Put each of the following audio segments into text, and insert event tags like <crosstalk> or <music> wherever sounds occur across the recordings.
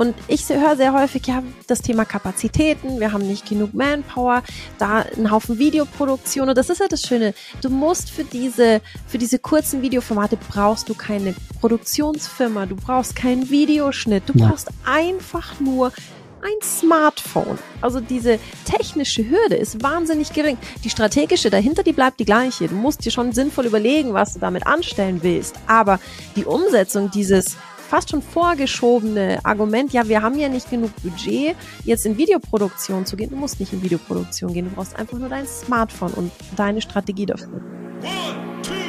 Und ich höre sehr häufig, ja, das Thema Kapazitäten, wir haben nicht genug Manpower, da ein Haufen Videoproduktion. Und das ist ja das Schöne. Du musst für diese, für diese kurzen Videoformate brauchst du keine Produktionsfirma, du brauchst keinen Videoschnitt, du brauchst einfach nur ein Smartphone. Also diese technische Hürde ist wahnsinnig gering. Die strategische dahinter, die bleibt die gleiche. Du musst dir schon sinnvoll überlegen, was du damit anstellen willst. Aber die Umsetzung dieses fast schon vorgeschobene Argument, ja, wir haben ja nicht genug Budget, jetzt in Videoproduktion zu gehen. Du musst nicht in Videoproduktion gehen. Du brauchst einfach nur dein Smartphone und deine Strategie dafür. One.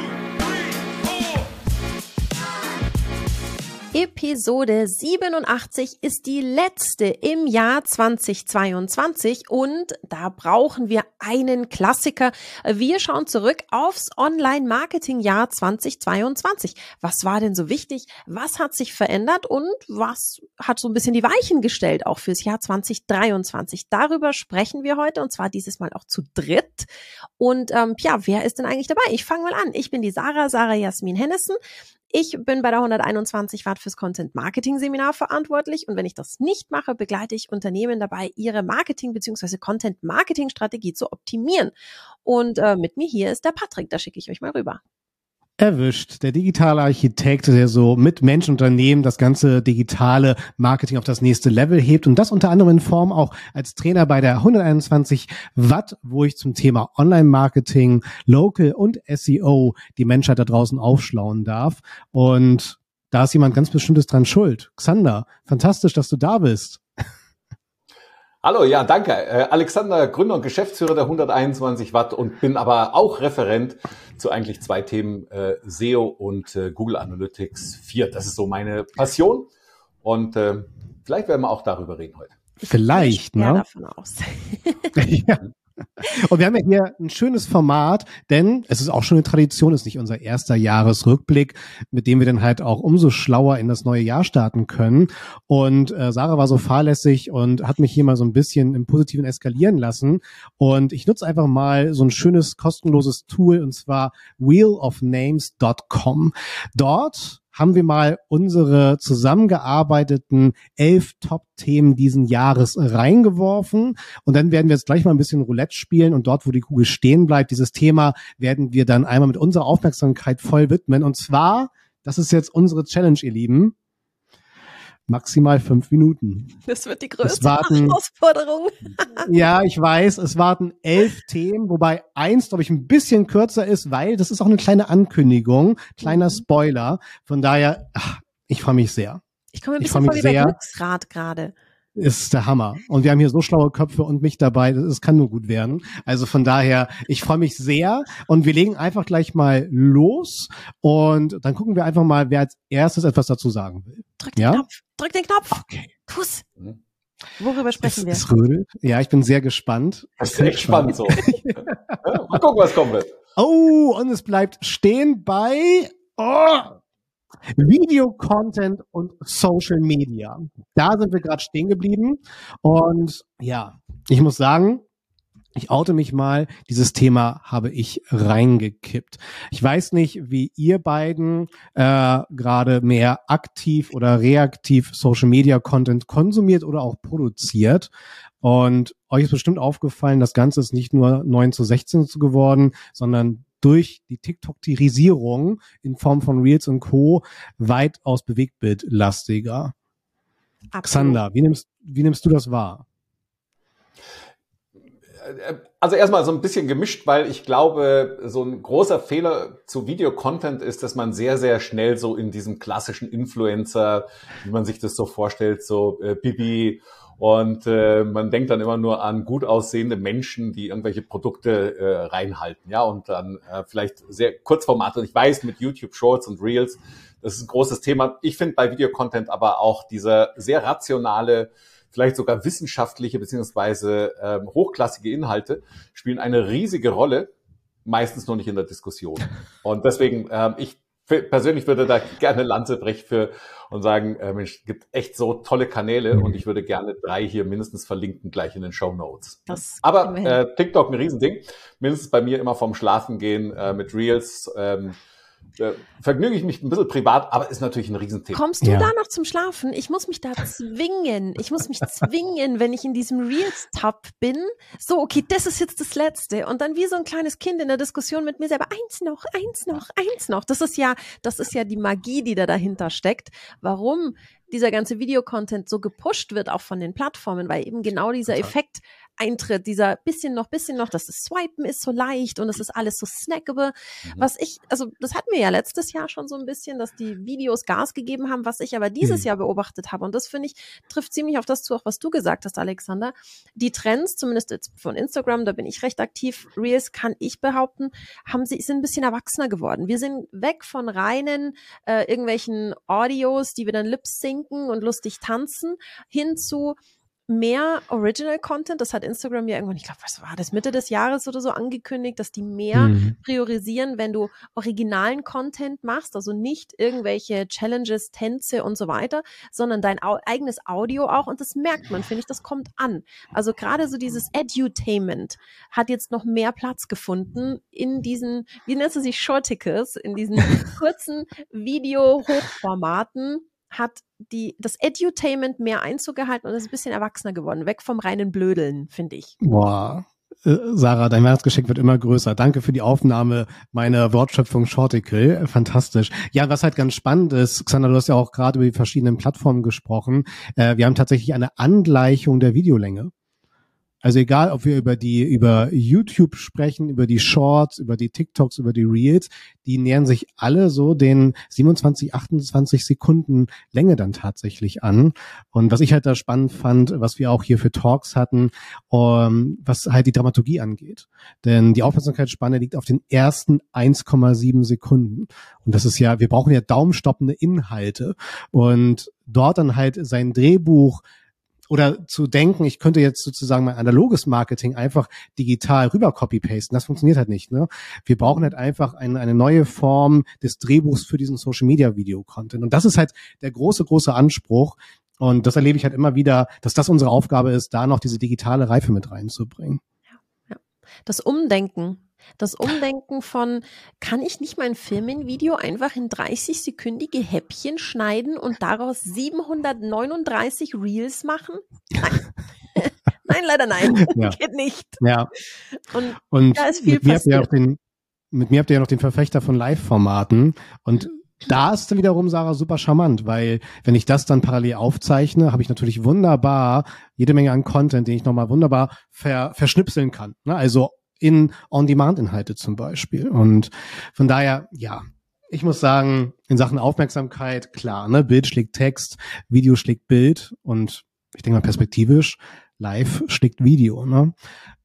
Episode 87 ist die letzte im Jahr 2022 und da brauchen wir einen Klassiker. Wir schauen zurück aufs Online-Marketing-Jahr 2022. Was war denn so wichtig? Was hat sich verändert und was hat so ein bisschen die Weichen gestellt auch fürs Jahr 2023? Darüber sprechen wir heute und zwar dieses Mal auch zu dritt. Und ähm, ja, wer ist denn eigentlich dabei? Ich fange mal an. Ich bin die Sarah, Sarah Jasmin Hennessen. Ich bin bei der 121 Watt fürs Content Marketing Seminar verantwortlich und wenn ich das nicht mache, begleite ich Unternehmen dabei, ihre Marketing bzw. Content Marketing Strategie zu optimieren. Und äh, mit mir hier ist der Patrick, da schicke ich euch mal rüber erwischt. Der digitale Architekt, der so mit Menschen Unternehmen das ganze digitale Marketing auf das nächste Level hebt und das unter anderem in Form auch als Trainer bei der 121 Watt, wo ich zum Thema Online-Marketing, Local und SEO die Menschheit da draußen aufschlauen darf. Und da ist jemand ganz Bestimmtes dran schuld. Xander, fantastisch, dass du da bist. Hallo, ja, danke. Äh, Alexander, Gründer und Geschäftsführer der 121 Watt und bin aber auch Referent zu eigentlich zwei Themen, äh, SEO und äh, Google Analytics 4. Das ist so meine Passion und äh, vielleicht werden wir auch darüber reden heute. Vielleicht, ne? davon aus. <laughs> ja. <laughs> Und wir haben ja hier ein schönes Format, denn es ist auch schon eine Tradition, ist nicht unser erster Jahresrückblick, mit dem wir dann halt auch umso schlauer in das neue Jahr starten können. Und äh, Sarah war so fahrlässig und hat mich hier mal so ein bisschen im Positiven eskalieren lassen. Und ich nutze einfach mal so ein schönes kostenloses Tool und zwar wheelofnames.com. Dort haben wir mal unsere zusammengearbeiteten elf Top-Themen diesen Jahres reingeworfen. Und dann werden wir jetzt gleich mal ein bisschen Roulette spielen und dort, wo die Kugel stehen bleibt, dieses Thema werden wir dann einmal mit unserer Aufmerksamkeit voll widmen. Und zwar, das ist jetzt unsere Challenge, ihr Lieben maximal fünf Minuten. Das wird die größte warten, Herausforderung. <laughs> ja, ich weiß, es warten elf Themen, wobei eins, glaube ich, ein bisschen kürzer ist, weil das ist auch eine kleiner Ankündigung, kleiner mhm. Spoiler. Von daher, ach, ich freue mich sehr. Ich komme ein bisschen vor wie sehr. Glücksrad gerade ist der Hammer. Und wir haben hier so schlaue Köpfe und mich dabei, es kann nur gut werden. Also von daher, ich freue mich sehr und wir legen einfach gleich mal los und dann gucken wir einfach mal, wer als erstes etwas dazu sagen will. Drück den ja? Knopf, drück den Knopf. Okay. Tu's. Worüber sprechen es, wir? Ja, ich bin sehr gespannt. Das ist echt spannend so. <laughs> mal gucken, was kommt mit. Oh, und es bleibt stehen bei oh, Video-Content und Social Media. Da sind wir gerade stehen geblieben. Und ja, ich muss sagen, ich oute mich mal, dieses Thema habe ich reingekippt. Ich weiß nicht, wie ihr beiden äh, gerade mehr aktiv oder reaktiv Social Media Content konsumiert oder auch produziert. Und euch ist bestimmt aufgefallen, das Ganze ist nicht nur 9 zu 16 geworden, sondern durch die TikTok-Tierisierung in Form von Reels und Co. weitaus bewegtbildlastiger. Absolut. Xander, wie nimmst, wie nimmst du das wahr? Also erstmal so ein bisschen gemischt, weil ich glaube, so ein großer Fehler zu Videocontent ist, dass man sehr, sehr schnell so in diesem klassischen Influencer, wie man sich das so vorstellt, so äh, Bibi und äh, man denkt dann immer nur an gut aussehende Menschen, die irgendwelche Produkte äh, reinhalten, ja, und dann äh, vielleicht sehr Kurzformate. Und ich weiß, mit YouTube Shorts und Reels, das ist ein großes Thema. Ich finde bei Videocontent aber auch dieser sehr rationale, vielleicht sogar wissenschaftliche beziehungsweise äh, hochklassige Inhalte spielen eine riesige Rolle, meistens nur nicht in der Diskussion. <laughs> Und deswegen, äh, ich persönlich würde da gerne Lanze brechen für und sagen, äh, Mensch, gibt echt so tolle Kanäle mhm. und ich würde gerne drei hier mindestens verlinken, gleich in den Show Notes. Aber äh, TikTok ein Riesending. Mindestens bei mir immer vom Schlafen gehen äh, mit Reels. Ähm, äh, vergnüge ich mich ein bisschen privat, aber ist natürlich ein Riesenthema. Kommst du ja. da noch zum Schlafen? Ich muss mich da zwingen. Ich muss mich zwingen, wenn ich in diesem Reels-Tab bin. So, okay, das ist jetzt das Letzte. Und dann wie so ein kleines Kind in der Diskussion mit mir selber. Eins noch, eins noch, eins noch. Das ist ja, das ist ja die Magie, die da dahinter steckt. Warum dieser ganze Videocontent so gepusht wird, auch von den Plattformen, weil eben genau dieser. Effekt eintritt, dieser bisschen noch, bisschen noch, dass das Swipen ist so leicht und es ist alles so snackable. Mhm. Was ich, also das hatten wir ja letztes Jahr schon so ein bisschen, dass die Videos Gas gegeben haben, was ich aber dieses mhm. Jahr beobachtet habe. Und das finde ich, trifft ziemlich auf das zu, auch was du gesagt hast, Alexander. Die Trends, zumindest jetzt von Instagram, da bin ich recht aktiv, Reels kann ich behaupten, haben sie, sind ein bisschen erwachsener geworden. Wir sind weg von reinen äh, irgendwelchen Audios, die wir dann lip sinken und lustig tanzen, hin zu mehr Original Content. Das hat Instagram ja irgendwann, ich glaube, was war das, Mitte des Jahres oder so angekündigt, dass die mehr mhm. priorisieren, wenn du originalen Content machst, also nicht irgendwelche Challenges, Tänze und so weiter, sondern dein au eigenes Audio auch. Und das merkt man, finde ich, das kommt an. Also gerade so dieses Edutainment hat jetzt noch mehr Platz gefunden in diesen, wie nennt es sich, Shorticles, in diesen <laughs> kurzen Video-Hochformaten hat die, das Edutainment mehr Einzug gehalten und ist ein bisschen erwachsener geworden. Weg vom reinen Blödeln, finde ich. Boah. Äh, Sarah, dein Weihnachtsgeschenk wird immer größer. Danke für die Aufnahme meiner Wortschöpfung Shorticle. Fantastisch. Ja, was halt ganz spannend ist, Xander, du hast ja auch gerade über die verschiedenen Plattformen gesprochen. Äh, wir haben tatsächlich eine Angleichung der Videolänge. Also egal, ob wir über die, über YouTube sprechen, über die Shorts, über die TikToks, über die Reels, die nähern sich alle so den 27, 28 Sekunden Länge dann tatsächlich an. Und was ich halt da spannend fand, was wir auch hier für Talks hatten, um, ähm, was halt die Dramaturgie angeht. Denn die Aufmerksamkeitsspanne liegt auf den ersten 1,7 Sekunden. Und das ist ja, wir brauchen ja daumenstoppende Inhalte. Und dort dann halt sein Drehbuch oder zu denken, ich könnte jetzt sozusagen mein analoges Marketing einfach digital rüber copy-pasten, das funktioniert halt nicht. Ne? Wir brauchen halt einfach eine, eine neue Form des Drehbuchs für diesen Social-Media-Video-Content. Und das ist halt der große, große Anspruch. Und das erlebe ich halt immer wieder, dass das unsere Aufgabe ist, da noch diese digitale Reife mit reinzubringen. Ja, ja. Das Umdenken das Umdenken von, kann ich nicht mein Firmenvideo einfach in 30-sekündige Häppchen schneiden und daraus 739 Reels machen? Nein. <laughs> nein, leider nein. <laughs> Ja. Geht nicht. Ja. Und, und da ist viel mit passiert. Mir habt ihr den, mit mir habt ihr ja noch den Verfechter von Live-Formaten und da ist wiederum Sarah super charmant, weil wenn ich das dann parallel aufzeichne, habe ich natürlich wunderbar jede Menge an Content, den ich nochmal wunderbar ver, verschnipseln kann. Ne? Also in On-Demand-Inhalte zum Beispiel. Und von daher, ja, ich muss sagen, in Sachen Aufmerksamkeit, klar, ne, Bild schlägt Text, Video schlägt Bild und ich denke mal perspektivisch, live schlägt Video. Ne?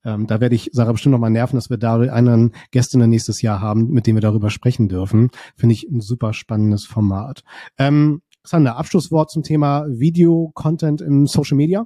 Ähm, da werde ich Sarah bestimmt noch mal nerven, dass wir da einen Gästinnen nächstes Jahr haben, mit dem wir darüber sprechen dürfen. Finde ich ein super spannendes Format. Ähm, Sander, Abschlusswort zum Thema Video-Content im Social Media?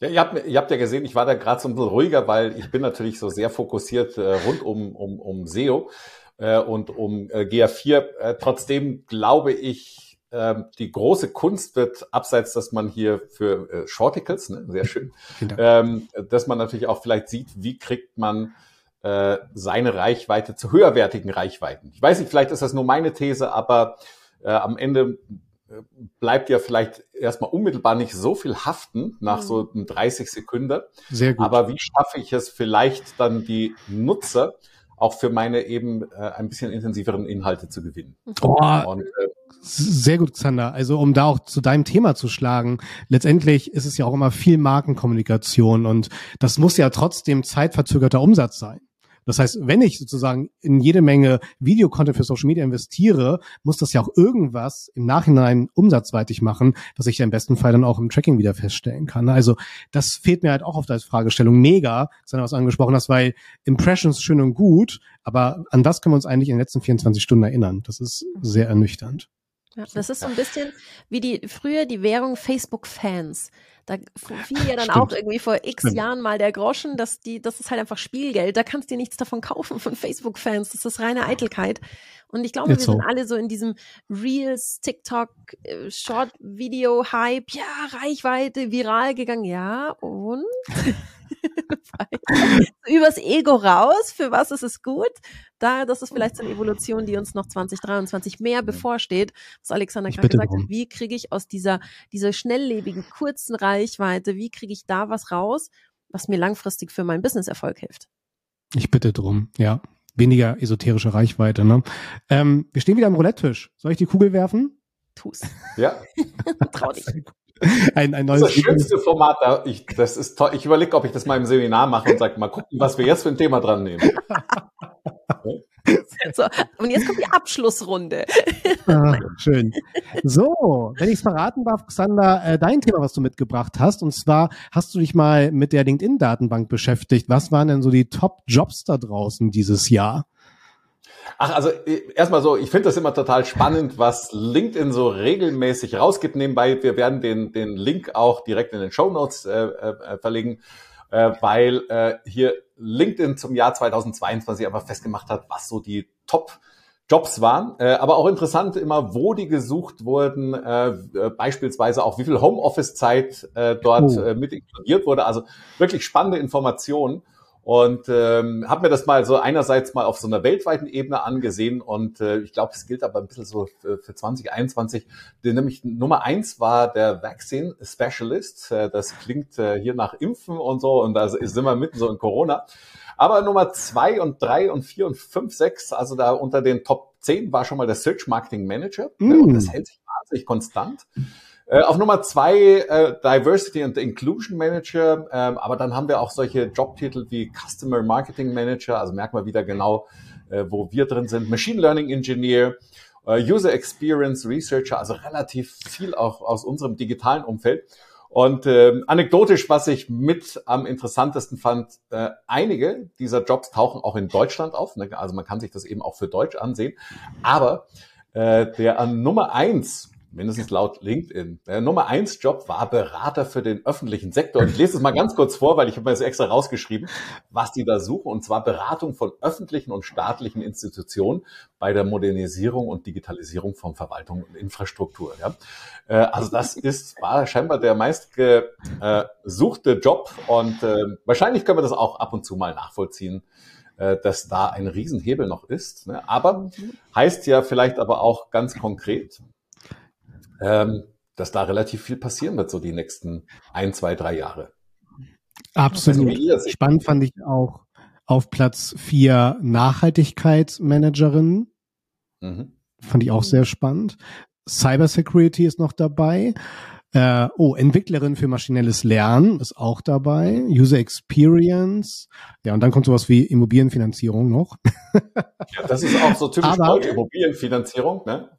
Ja, ihr habt, ihr habt ja gesehen, ich war da gerade so ein bisschen ruhiger, weil ich bin natürlich so sehr fokussiert äh, rund um, um, um SEO äh, und um äh, GA4. Äh, trotzdem glaube ich, äh, die große Kunst wird, abseits, dass man hier für äh, Shorticles, ne, sehr schön, <laughs> ähm, dass man natürlich auch vielleicht sieht, wie kriegt man äh, seine Reichweite zu höherwertigen Reichweiten. Ich weiß nicht, vielleicht ist das nur meine These, aber äh, am Ende bleibt ja vielleicht erstmal unmittelbar nicht so viel haften nach mhm. so einem 30 Sekunden. Sehr gut. Aber wie schaffe ich es vielleicht dann die Nutzer auch für meine eben äh, ein bisschen intensiveren Inhalte zu gewinnen? Oh, Und, äh, sehr gut, Xander. Also um da auch zu deinem Thema zu schlagen, letztendlich ist es ja auch immer viel Markenkommunikation und das muss ja trotzdem zeitverzögerter Umsatz sein. Das heißt, wenn ich sozusagen in jede Menge Videocontent für Social Media investiere, muss das ja auch irgendwas im Nachhinein umsatzweitig machen, was ich ja im besten Fall dann auch im Tracking wieder feststellen kann. Also das fehlt mir halt auch auf der Fragestellung mega, sondern was angesprochen hast, weil Impressions schön und gut, aber an das können wir uns eigentlich in den letzten 24 Stunden erinnern. Das ist sehr ernüchternd. Ja, das ist so ein bisschen wie die früher die Währung Facebook-Fans. Da fiel ja dann Stimmt. auch irgendwie vor x Stimmt. Jahren mal der Groschen, dass die, das ist halt einfach Spielgeld. Da kannst du dir nichts davon kaufen von Facebook-Fans. Das ist reine Eitelkeit. Und ich glaube, Jetzt wir so. sind alle so in diesem Reels, TikTok, äh, Short-Video-Hype. Ja, Reichweite, viral gegangen. Ja, und? <laughs> Übers Ego raus, für was ist es gut? Da, das ist vielleicht so eine Evolution, die uns noch 2023 mehr bevorsteht, was Alexander gerade gesagt hat. Wie kriege ich aus dieser, dieser schnelllebigen, kurzen Reichweite, wie kriege ich da was raus, was mir langfristig für meinen Businesserfolg hilft? Ich bitte drum, ja. Weniger esoterische Reichweite, ne? Ähm, wir stehen wieder am Roulette-Tisch. Soll ich die Kugel werfen? Tu's. Ja. <laughs> Trau dich. <laughs> Ein, ein neues das ist das schönste Format. Da ich, das ist toll. Ich überlege, ob ich das mal im Seminar mache und sage, mal gucken, was wir jetzt für ein Thema dran nehmen. <laughs> So, und jetzt kommt die Abschlussrunde. Ah, schön. So, wenn ich es verraten darf, Xander, äh, dein Thema, was du mitgebracht hast, und zwar hast du dich mal mit der LinkedIn-Datenbank beschäftigt. Was waren denn so die Top-Jobs da draußen dieses Jahr? Ach, also erstmal so, ich finde das immer total spannend, was LinkedIn so regelmäßig rausgibt. Nebenbei, wir werden den, den Link auch direkt in den Show Notes äh, äh, verlegen, äh, weil äh, hier LinkedIn zum Jahr 2022 einfach festgemacht hat, was so die Top Jobs waren, äh, aber auch interessant immer, wo die gesucht wurden, äh, äh beispielsweise auch wie viel Homeoffice-Zeit äh, dort oh. äh, mit inkludiert wurde. Also wirklich spannende Informationen. Und ähm, habe mir das mal so einerseits mal auf so einer weltweiten Ebene angesehen und äh, ich glaube, es gilt aber ein bisschen so für, für 2021. Denn nämlich Nummer eins war der Vaccine Specialist. Äh, das klingt äh, hier nach Impfen und so und da sind wir mitten so in Corona. Aber Nummer zwei und drei und vier und fünf, sechs, also da unter den Top 10 war schon mal der Search Marketing Manager. Mm. Und das hält sich wahnsinnig konstant. Äh, auf Nummer zwei äh, Diversity and Inclusion Manager, ähm, aber dann haben wir auch solche Jobtitel wie Customer Marketing Manager, also merkt man wieder genau, äh, wo wir drin sind, Machine Learning Engineer, äh, User Experience Researcher, also relativ viel auch aus unserem digitalen Umfeld. Und äh, anekdotisch, was ich mit am interessantesten fand, äh, einige dieser Jobs tauchen auch in Deutschland auf. Ne? Also man kann sich das eben auch für Deutsch ansehen. Aber äh, der an Nummer eins mindestens laut LinkedIn. Der Nummer eins Job war Berater für den öffentlichen Sektor. Und ich lese es mal ganz kurz vor, weil ich habe mir das extra rausgeschrieben, was die da suchen. Und zwar Beratung von öffentlichen und staatlichen Institutionen bei der Modernisierung und Digitalisierung von Verwaltung und Infrastruktur. Ja. Äh, also das ist, war scheinbar der meist gesuchte Job. Und äh, wahrscheinlich können wir das auch ab und zu mal nachvollziehen äh, dass da ein Riesenhebel noch ist. Ne. Aber heißt ja vielleicht aber auch ganz konkret, ähm, dass da relativ viel passieren wird, so die nächsten ein, zwei, drei Jahre. Absolut. Also, Spannend fand ich auch auf Platz vier Nachhaltigkeitsmanagerin. Mhm. Fand ich auch sehr spannend. Cybersecurity ist noch dabei. Äh, oh, Entwicklerin für maschinelles Lernen ist auch dabei. User Experience. Ja, und dann kommt sowas wie Immobilienfinanzierung noch. ja, das ist auch so typisch Aber, Immobilienfinanzierung, ne?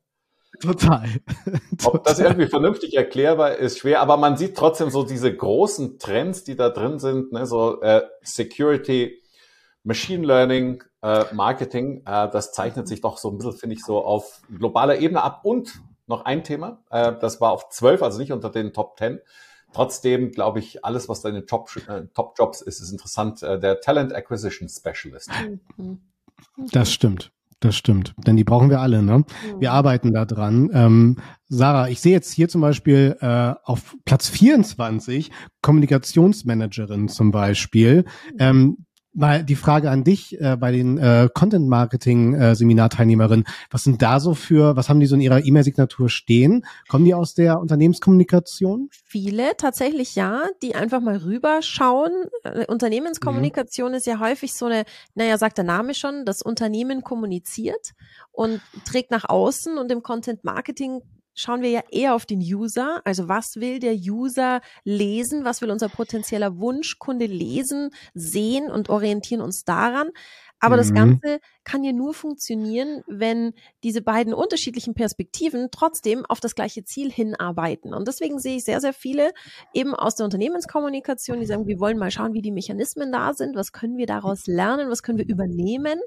Total. <laughs> Ob das irgendwie vernünftig erklärbar ist, schwer, aber man sieht trotzdem so diese großen Trends, die da drin sind, ne, so äh, Security, Machine Learning, äh, Marketing, äh, das zeichnet sich doch so ein bisschen, finde ich, so auf globaler Ebene ab. Und noch ein Thema, äh, das war auf zwölf, also nicht unter den Top Ten. Trotzdem glaube ich, alles, was da in den Top, äh, Top Jobs ist, ist interessant. Äh, der Talent Acquisition Specialist. Mhm. Das stimmt. Das stimmt, denn die brauchen wir alle. Ne? Mhm. Wir arbeiten da dran. Ähm, Sarah, ich sehe jetzt hier zum Beispiel äh, auf Platz 24 Kommunikationsmanagerin zum Beispiel. Mhm. Ähm, mal die Frage an dich äh, bei den äh, Content Marketing äh, Seminarteilnehmerinnen. Was sind da so für, was haben die so in ihrer E-Mail-Signatur stehen? Kommen die aus der Unternehmenskommunikation? Viele tatsächlich ja, die einfach mal rüberschauen. Äh, Unternehmenskommunikation mhm. ist ja häufig so eine, naja, sagt der Name schon, das Unternehmen kommuniziert und trägt nach außen und im Content Marketing schauen wir ja eher auf den User. Also was will der User lesen? Was will unser potenzieller Wunschkunde lesen, sehen und orientieren uns daran? Aber mhm. das Ganze kann ja nur funktionieren, wenn diese beiden unterschiedlichen Perspektiven trotzdem auf das gleiche Ziel hinarbeiten. Und deswegen sehe ich sehr, sehr viele eben aus der Unternehmenskommunikation, die sagen, wir wollen mal schauen, wie die Mechanismen da sind, was können wir daraus lernen, was können wir übernehmen.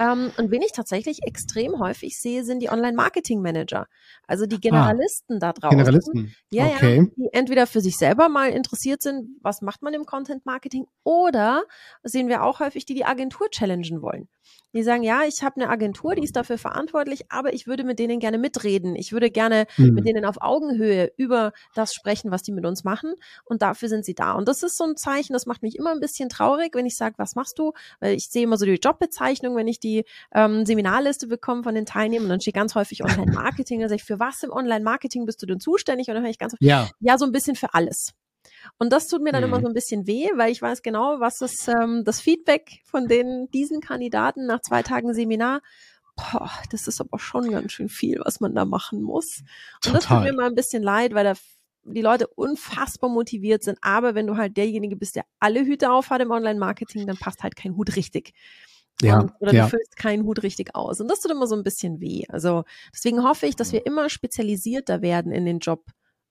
Ähm, und wen ich tatsächlich extrem häufig sehe, sind die Online-Marketing-Manager. Also die Generalisten ah, da draußen. Generalisten. Ja, okay. ja, die entweder für sich selber mal interessiert sind, was macht man im Content-Marketing, oder sehen wir auch häufig, die die Agentur challengen wollen. Die sagen, ja, ich habe eine Agentur, die ist dafür verantwortlich, aber ich würde mit denen gerne mitreden. Ich würde gerne Mhm. mit denen auf Augenhöhe über das sprechen, was die mit uns machen. Und dafür sind sie da. Und das ist so ein Zeichen, das macht mich immer ein bisschen traurig, wenn ich sage, was machst du? Weil ich sehe immer so die Jobbezeichnung, wenn ich die ähm, Seminarliste bekomme von den Teilnehmern, dann steht ganz häufig Online-Marketing. Dann sage ich, für was im Online-Marketing bist du denn zuständig? Und dann höre ich ganz oft, Ja, ja, so ein bisschen für alles. Und das tut mir dann Mhm. immer so ein bisschen weh, weil ich weiß genau, was das, ähm, das Feedback von den, diesen Kandidaten nach zwei Tagen Seminar, boah, das ist aber schon ganz schön viel, was man da machen muss. Und das tut Total. mir immer ein bisschen leid, weil da die Leute unfassbar motiviert sind. Aber wenn du halt derjenige bist, der alle Hüte aufhat im Online-Marketing, dann passt halt kein Hut richtig. ja, Und, oder ja. du füllst keinen Hut richtig aus. Und das tut immer so ein bisschen weh. Also deswegen hoffe ich, dass wir immer spezialisierter werden in den Job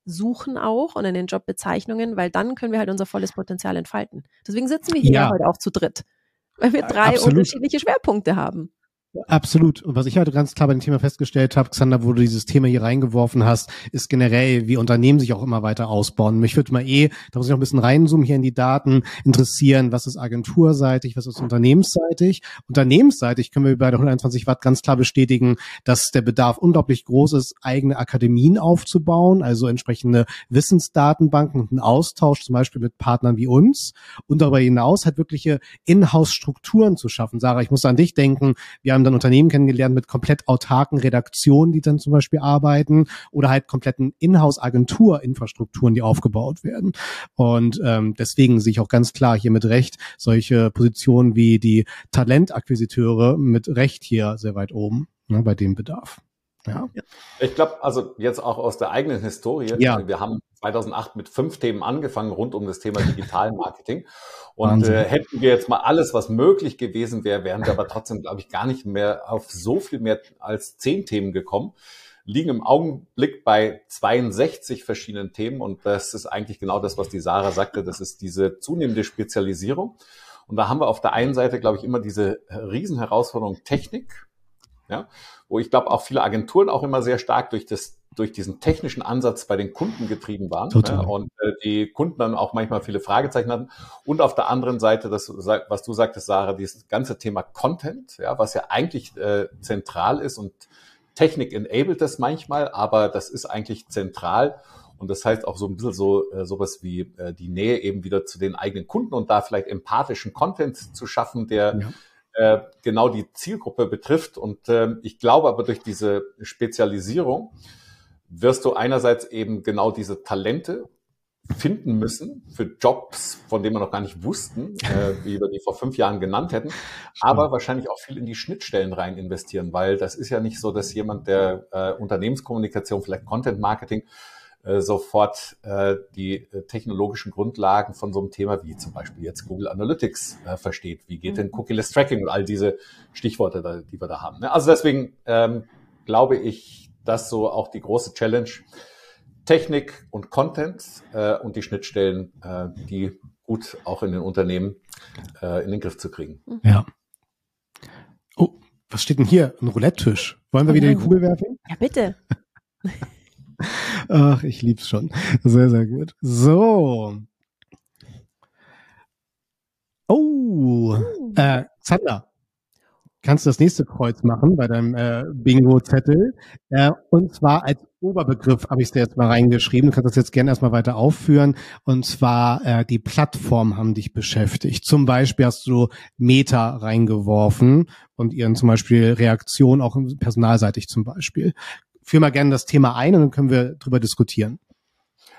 suchen auch und in den Jobbezeichnungen, weil dann können wir halt unser volles Potenzial entfalten. Deswegen sitzen wir hier Ja. heute auch zu dritt, weil wir drei absolut. unterschiedliche Schwerpunkte haben. Absolut. Und was ich heute ganz klar bei dem Thema festgestellt habe, Xander, wo du dieses Thema hier reingeworfen hast, ist generell, wie Unternehmen sich auch immer weiter ausbauen. Mich würde mal eh, da muss ich noch ein bisschen reinzoomen hier in die Daten, interessieren, was ist agenturseitig, was ist unternehmensseitig. Unternehmensseitig können wir bei der 121 Watt ganz klar bestätigen, dass der Bedarf unglaublich groß ist, eigene Akademien aufzubauen, also entsprechende Wissensdatenbanken und einen Austausch zum Beispiel mit Partnern wie uns und darüber hinaus halt wirkliche Inhouse-Strukturen zu schaffen. Sarah, ich muss an dich denken. Wir haben dann Unternehmen kennengelernt mit komplett autarken Redaktionen, die dann zum Beispiel arbeiten oder halt kompletten Inhouse-Agentur-Infrastrukturen, die aufgebaut werden. Und ähm, deswegen sehe ich auch ganz klar hier mit Recht solche Positionen wie die Talentakquisiteure mit Recht hier sehr weit oben ne, bei dem Bedarf. Ja. Ich glaube, also jetzt auch aus der eigenen Historie. Ja. Wir haben 2008 mit fünf Themen angefangen rund um das Thema Digitalmarketing. Und Wahnsinn. äh, hätten wir jetzt mal alles, was möglich gewesen wäre, wären wir aber trotzdem, glaube ich, gar nicht mehr auf so viel mehr als zehn Themen gekommen. Liegen im Augenblick bei 62 verschiedenen Themen. Und das ist eigentlich genau das, was die Sarah sagte. Das ist diese zunehmende Spezialisierung. Und da haben wir auf der einen Seite, glaube ich, immer diese Riesenherausforderung Technik. Ja, wo ich glaube auch viele Agenturen auch immer sehr stark durch das durch diesen technischen Ansatz bei den Kunden getrieben waren ne, und äh, die Kunden dann auch manchmal viele Fragezeichen hatten. Und auf der anderen Seite das was du sagtest Sarah dieses ganze Thema Content ja was ja eigentlich äh, zentral ist und Technik enabled das manchmal aber das ist eigentlich zentral. Und das heißt auch so ein bisschen so äh, sowas wie äh, die Nähe eben wieder zu den eigenen Kunden und da vielleicht empathischen Content zu schaffen der Ja. Äh, genau die Zielgruppe betrifft. Und ähm, ich glaube aber durch diese Spezialisierung wirst du einerseits eben genau diese Talente finden müssen für Jobs, von denen wir noch gar nicht wussten, äh, wie wir die vor fünf Jahren genannt hätten, aber wahrscheinlich auch viel in die Schnittstellen rein investieren, weil das ist ja nicht so, dass jemand, der äh, Unternehmenskommunikation, vielleicht Content Marketing, äh, sofort äh, die äh, technologischen Grundlagen von so einem Thema wie zum Beispiel jetzt Google Analytics äh, versteht. Wie geht denn Cookie-less Tracking und all diese Stichworte, da, die wir da haben. Ne? Also deswegen ähm, glaube ich, dass so auch die große Challenge Technik und Content äh, und die Schnittstellen, äh, die gut auch in den Unternehmen äh, in den Griff zu kriegen. Ja. Oh, was steht denn hier? Ein Roulette-Tisch. Wollen wir Oh wieder die nein. Kugel werfen? Ja, bitte. <laughs> Ach, ich lieb's schon. Sehr, sehr gut. So. Oh, äh, Zander. Kannst du das nächste Kreuz machen bei deinem äh, Bingo-Zettel? Äh, und zwar als Oberbegriff habe ich es dir jetzt mal reingeschrieben. Du kannst das jetzt gerne erstmal weiter aufführen. Und zwar äh, die Plattformen haben dich beschäftigt. Zum Beispiel hast du Meta reingeworfen und ihren zum Beispiel Reaktion auch personalseitig zum Beispiel. Führ mal gerne das Thema ein und dann können wir drüber diskutieren.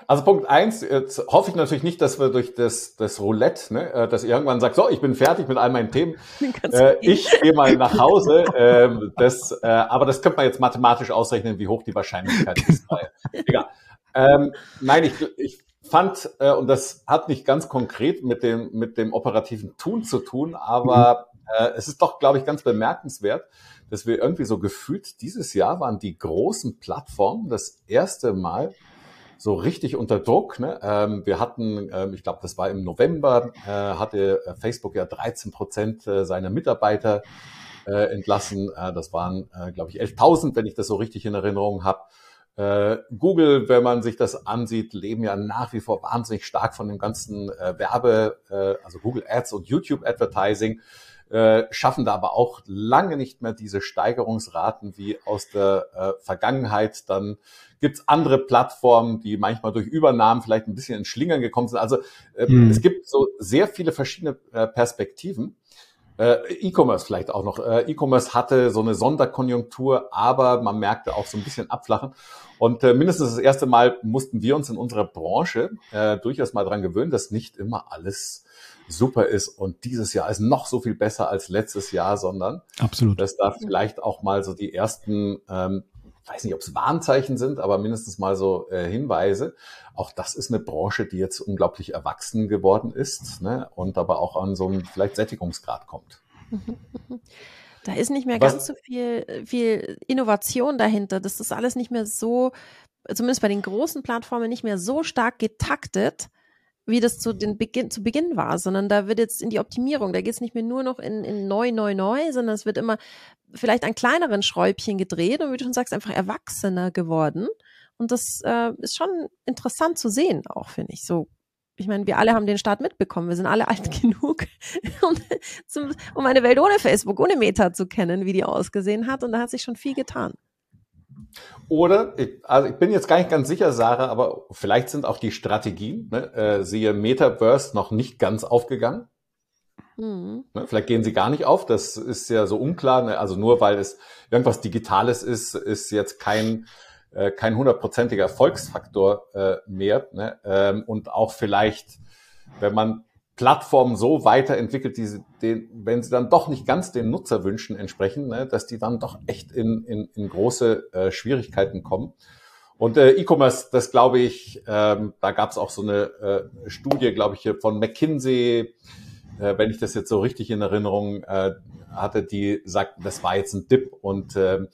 Also Punkt eins, jetzt hoffe ich natürlich nicht, dass wir durch das, das Roulette, ne, äh, dass ihr irgendwann sagt, so, ich bin fertig mit all meinen Themen, <laughs> äh, ich gehe mal nach Hause. ähm, das, äh, aber das könnte man jetzt mathematisch ausrechnen, wie hoch die Wahrscheinlichkeit ist. <laughs> Egal. Ähm, nein, ich, ich fand, äh, und das hat nicht ganz konkret mit dem, mit dem operativen Tun zu tun, aber äh, es ist doch, glaube ich, ganz bemerkenswert, dass wir irgendwie so gefühlt, dieses Jahr waren die großen Plattformen das erste Mal so richtig unter Druck. Ne? Ähm, wir hatten, ähm, ich glaube, das war im November, äh, hatte äh, Facebook ja 13 Prozent äh, seiner Mitarbeiter äh, entlassen. Äh, das waren, äh, glaube ich, 11.000, wenn ich das so richtig in Erinnerung habe. Google, wenn man sich das ansieht, leben ja nach wie vor wahnsinnig stark von dem ganzen Werbe, also Google Ads und YouTube Advertising. Äh, schaffen da aber auch lange nicht mehr diese Steigerungsraten wie aus der äh, Vergangenheit. Dann gibt's andere Plattformen, die manchmal durch Übernahmen vielleicht ein bisschen in Schlingern gekommen sind. Also äh, hm. es gibt so sehr viele verschiedene äh, Perspektiven. Äh, E-Commerce vielleicht auch noch. Äh, E-Commerce hatte so eine Sonderkonjunktur, aber man merkte auch so ein bisschen abflachen. Und äh, mindestens das erste Mal mussten wir uns in unserer Branche äh, durchaus mal dran gewöhnen, dass nicht immer alles super ist und dieses Jahr ist noch so viel besser als letztes Jahr, sondern Absolut. dass da vielleicht auch mal so die ersten ähm, weiß nicht, ob es Warnzeichen sind, aber mindestens mal so äh, Hinweise. Auch das ist eine Branche, die jetzt unglaublich erwachsen geworden ist ne? und aber auch an so einen vielleicht Sättigungsgrad kommt. <laughs> Da ist nicht mehr Was? ganz so viel, viel Innovation dahinter. Das ist alles nicht mehr so, zumindest bei den großen Plattformen, nicht mehr so stark getaktet, wie das zu, den Beginn, zu Beginn war, sondern da wird jetzt in die Optimierung, da geht es nicht mehr nur noch in, in neu, neu, neu, sondern es wird immer vielleicht an kleineren Schräubchen gedreht und wie du schon sagst, einfach erwachsener geworden. Und das äh, ist schon interessant zu sehen, auch finde ich. So, ich meine, wir alle haben den Start mitbekommen. Wir sind alle alt genug, <laughs> um, zum, um eine Welt ohne Facebook, ohne Meta zu kennen, wie die ausgesehen hat. Und da hat sich schon viel getan. Oder, ich, also ich bin jetzt gar nicht ganz sicher, Sarah, aber vielleicht sind auch die Strategien, ne, äh, siehe Metaverse, noch nicht ganz aufgegangen. Mhm. Ne, vielleicht gehen sie gar nicht auf, das ist ja so unklar. Ne? Also nur weil es irgendwas Digitales ist, ist jetzt kein äh, kein hundertprozentiger Erfolgsfaktor äh, mehr. Ne? Ähm, und auch vielleicht, wenn man Plattformen so weiterentwickelt, die, den, wenn sie dann doch nicht ganz den Nutzerwünschen entsprechen, ne, dass die dann doch echt in, in, in große äh, Schwierigkeiten kommen. Und äh, E-Commerce, das glaube ich, ähm, da gab es auch so eine äh, Studie, glaube ich, von McKinsey, äh, wenn ich das jetzt so richtig in Erinnerung äh, hatte, die sagt, das war jetzt ein Dip und äh,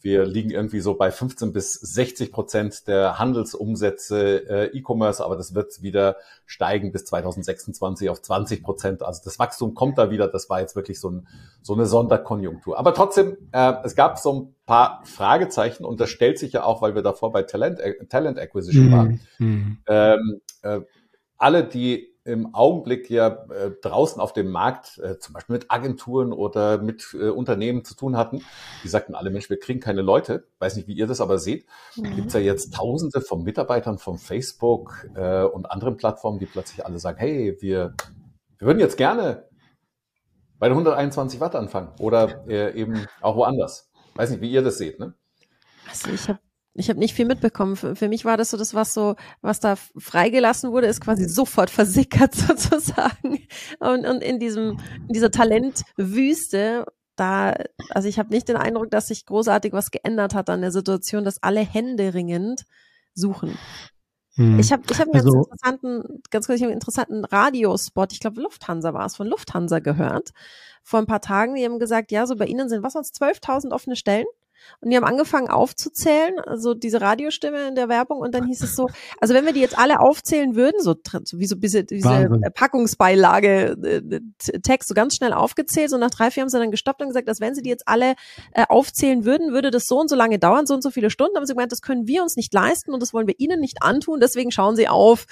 wir liegen irgendwie so bei 15 bis 60 Prozent der Handelsumsätze äh, E-Commerce, aber das wird wieder steigen bis 2026 auf 20 Prozent. Also das Wachstum kommt da wieder. Das war jetzt wirklich so, ein, so eine Sonderkonjunktur. Aber trotzdem, äh, es gab so ein paar Fragezeichen und das stellt sich ja auch, weil wir davor bei Talent, äh, Talent Acquisition mhm. waren. Mhm. Ähm, äh, alle, die im Augenblick ja äh, draußen auf dem Markt, äh, zum Beispiel mit Agenturen oder mit äh, Unternehmen zu tun hatten, die sagten alle, Mensch, wir kriegen keine Leute. Weiß nicht, wie ihr das aber seht. Mhm. Gibt es ja jetzt Tausende von Mitarbeitern von Facebook äh, und anderen Plattformen, die plötzlich alle sagen, hey, wir, wir würden jetzt gerne bei den 121 Watt anfangen oder äh, eben auch woanders. Weiß nicht, wie ihr das seht, ne? Also ich habe ich habe nicht viel mitbekommen. Für, für, mich war das so, das was so, was da freigelassen wurde, ist quasi sofort <laughs> versickert sozusagen. Und, und in diesem, in dieser Talentwüste, da, also ich habe nicht den Eindruck, dass sich großartig was geändert hat an der Situation, dass alle Hände ringend suchen. Hm. Ich habe ich hab also, einen interessanten, ganz kurz, ich einen interessanten Radiospot, ich glaube Lufthansa war es, von Lufthansa gehört. Vor ein paar Tagen, die haben gesagt, ja, so bei Ihnen sind was sonst 12.000 offene Stellen. Und die haben angefangen aufzuzählen, also diese Radiostimme in der Werbung, und dann hieß es so, also wenn wir die jetzt alle aufzählen würden, so, so wie so diese, diese Packungsbeilage, äh, Text so ganz schnell aufgezählt, so nach drei, vier haben sie dann gestoppt und gesagt, dass wenn sie die jetzt alle äh, aufzählen würden, würde das so und so lange dauern, so und so viele Stunden. Haben sie gemeint, das können wir uns nicht leisten und das wollen wir ihnen nicht antun, deswegen schauen sie auf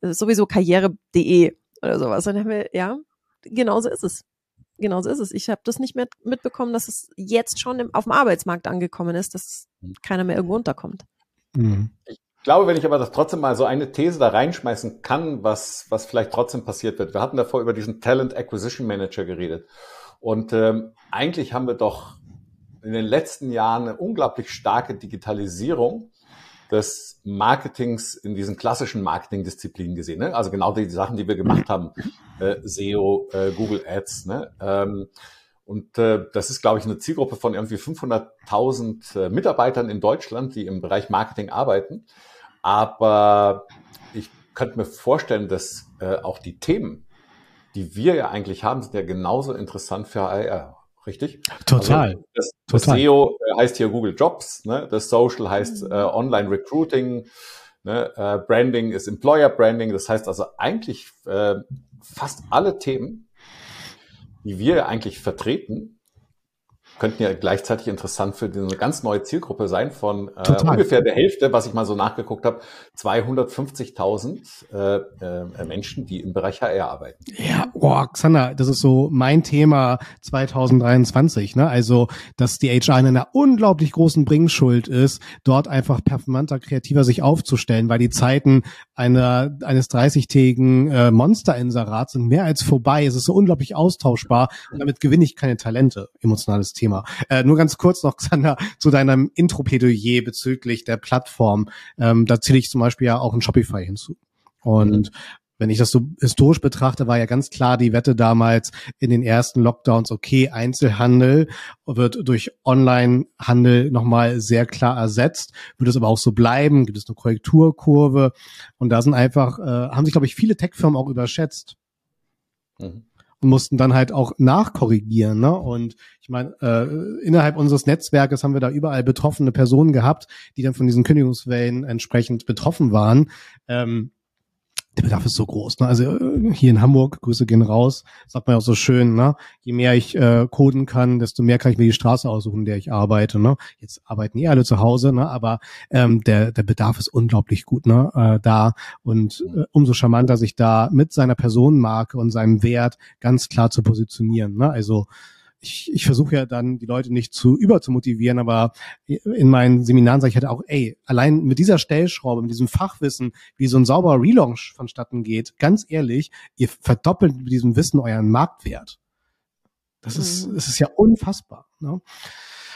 äh, sowieso karriere.de oder sowas. Und dann haben wir, ja, genauso ist es genau so ist es. Ich habe das nicht mehr mitbekommen, dass es jetzt schon im, auf dem Arbeitsmarkt angekommen ist, dass mhm. keiner mehr irgendwo unterkommt. Mhm. Ich glaube, wenn ich aber das trotzdem mal so eine These da reinschmeißen kann, was, was vielleicht trotzdem passiert wird. Wir hatten davor über diesen Talent Acquisition Manager geredet. Und ähm, eigentlich haben wir doch in den letzten Jahren eine unglaublich starke Digitalisierung des Marketings in diesen klassischen Marketingdisziplinen gesehen. Ne? Also genau die Sachen, die wir gemacht haben, äh, SEO, äh, Google Ads. Ne? Ähm, und äh, das ist, glaube ich, eine Zielgruppe von irgendwie 500.000 äh, Mitarbeitern in Deutschland, die im Bereich Marketing arbeiten. Aber ich könnte mir vorstellen, dass äh, auch die Themen, die wir ja eigentlich haben, sind ja genauso interessant für HR richtig? Total. Also das, das Total. SEO äh, heißt hier Google Jobs, ne? das Social heißt mhm. äh, Online Recruiting, ne? äh, Branding ist Employer Branding. Das heißt also eigentlich äh, fast alle Themen, die wir eigentlich vertreten, könnten ja gleichzeitig interessant für eine ganz neue Zielgruppe sein von äh, ungefähr der Hälfte, was ich mal so nachgeguckt habe, 250.000 äh, äh, Menschen, die im Bereich HR arbeiten. Ja, boah, Xander, das ist so mein Thema 2023. Ne? Also, dass die HR in einer unglaublich großen Bringschuld ist, dort einfach performanter, kreativer sich aufzustellen, weil die Zeiten einer, eines 30-tägigen äh, Monster-Inserats sind mehr als vorbei. Es ist so unglaublich austauschbar und damit gewinne ich keine Talente. Emotionales Thema. Äh, nur ganz kurz noch, <laughs> Xander, zu deinem Intro-Plädoyer bezüglich der Plattform. Ähm, da zähle ich zum Beispiel ja auch ein Shopify hinzu. Und mhm. wenn ich das so historisch betrachte, war ja ganz klar die Wette damals in den ersten Lockdowns, okay, Einzelhandel wird durch Online-Handel nochmal sehr klar ersetzt. Wird es aber auch so bleiben? Gibt es eine Korrekturkurve? Und da sind einfach, äh, haben sich, glaube ich, viele Tech-Firmen auch überschätzt. Mhm und mussten dann halt auch nachkorrigieren. Ne? Und ich meine, äh, innerhalb unseres Netzwerkes haben wir da überall betroffene Personen gehabt, die dann von diesen Kündigungswellen entsprechend betroffen waren. Ähm, der Bedarf ist so groß. Ne? Also äh, hier in Hamburg, Grüße gehen raus, sagt man ja auch so schön, ne? je mehr ich äh, coden kann, desto mehr kann ich mir die Straße aussuchen, in der ich arbeite. Ne? Jetzt arbeiten eh alle zu Hause, ne? aber ähm, der, der Bedarf ist unglaublich gut ne? äh, da und äh, umso charmanter sich da mit seiner Personenmarke und seinem Wert ganz klar zu positionieren. Ne? Also ich, ich versuche ja dann die Leute nicht zu über zu motivieren, aber in meinen Seminaren sage ich halt auch, ey, allein mit dieser Stellschraube, mit diesem Fachwissen, wie so ein sauberer Relaunch vonstatten geht, ganz ehrlich, ihr verdoppelt mit diesem Wissen euren Marktwert. Das ist, mhm. das ist ja unfassbar. Ne?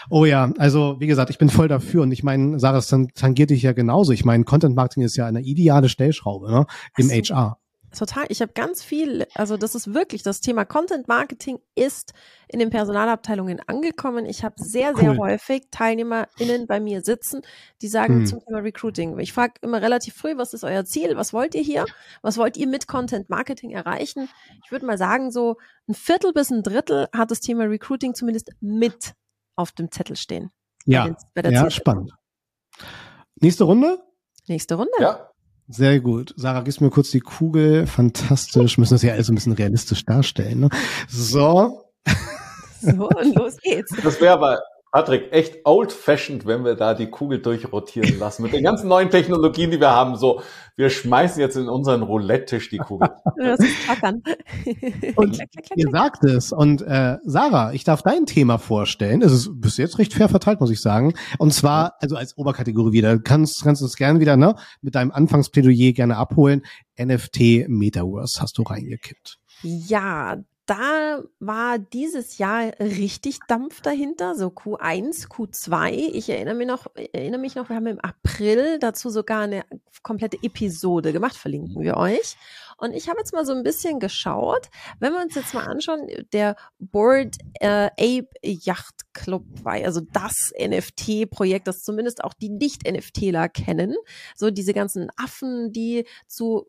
Oh ja, also wie gesagt, ich bin voll dafür und ich meine, Sarah, es tangiert dich ja genauso. Ich meine, Content Marketing ist ja eine ideale Stellschraube ne? im so. HR. Total. Ich habe ganz viel, also das ist wirklich, das Thema Content Marketing ist in den Personalabteilungen angekommen. Ich habe sehr, sehr cool. häufig TeilnehmerInnen bei mir sitzen, die sagen hm. zum Thema Recruiting. Ich frage immer relativ früh, was ist euer Ziel? Was wollt ihr hier? Was wollt ihr mit Content Marketing erreichen? Ich würde mal sagen, so ein Viertel bis ein Drittel hat das Thema Recruiting zumindest mit auf dem Zettel stehen. Ja, ja spannend. Nächste Runde? Nächste Runde. Ja. Sehr gut. Sarah, gibst mir kurz die Kugel. Fantastisch. Müssen das ja alles ein bisschen realistisch darstellen. Ne? So. So, und los geht's. Das wäre aber, Patrick, echt old-fashioned, wenn wir da die Kugel durchrotieren lassen. Mit den ganzen neuen Technologien, die wir haben. So, wir schmeißen jetzt in unseren Roulette-Tisch die Kugel. <laughs> Das ist tackern. Und ihr sagt es. Und äh, Sarah, ich darf dein Thema vorstellen. Es ist bis jetzt recht fair verteilt, muss ich sagen. Und zwar, also als Oberkategorie wieder. Kannst, kannst du es gerne wieder, ne, mit deinem Anfangsplädoyer gerne abholen. NFT Metaverse hast du reingekippt. Ja, da war dieses Jahr richtig Dampf dahinter, so Q1, Q2. Ich erinnere mich noch, erinnere mich noch, wir haben im April dazu sogar eine komplette Episode gemacht, verlinken wir euch. Und ich habe jetzt mal so ein bisschen geschaut, wenn wir uns jetzt mal anschauen, der Board äh, Ape Yacht Club war also das NFT-Projekt, das zumindest auch die Nicht-NFTler kennen. So diese ganzen Affen, die zu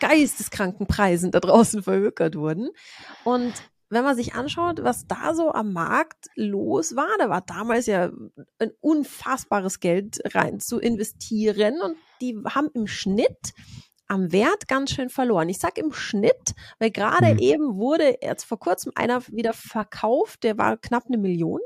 geisteskranken Preisen da draußen verhökert wurden. Und wenn man sich anschaut, was da so am Markt los war, da war damals ja ein unfassbares Geld rein zu investieren und die haben im Schnitt am Wert ganz schön verloren. Ich sag im Schnitt, weil gerade mhm. eben wurde jetzt vor kurzem einer wieder verkauft, der war knapp eine Million.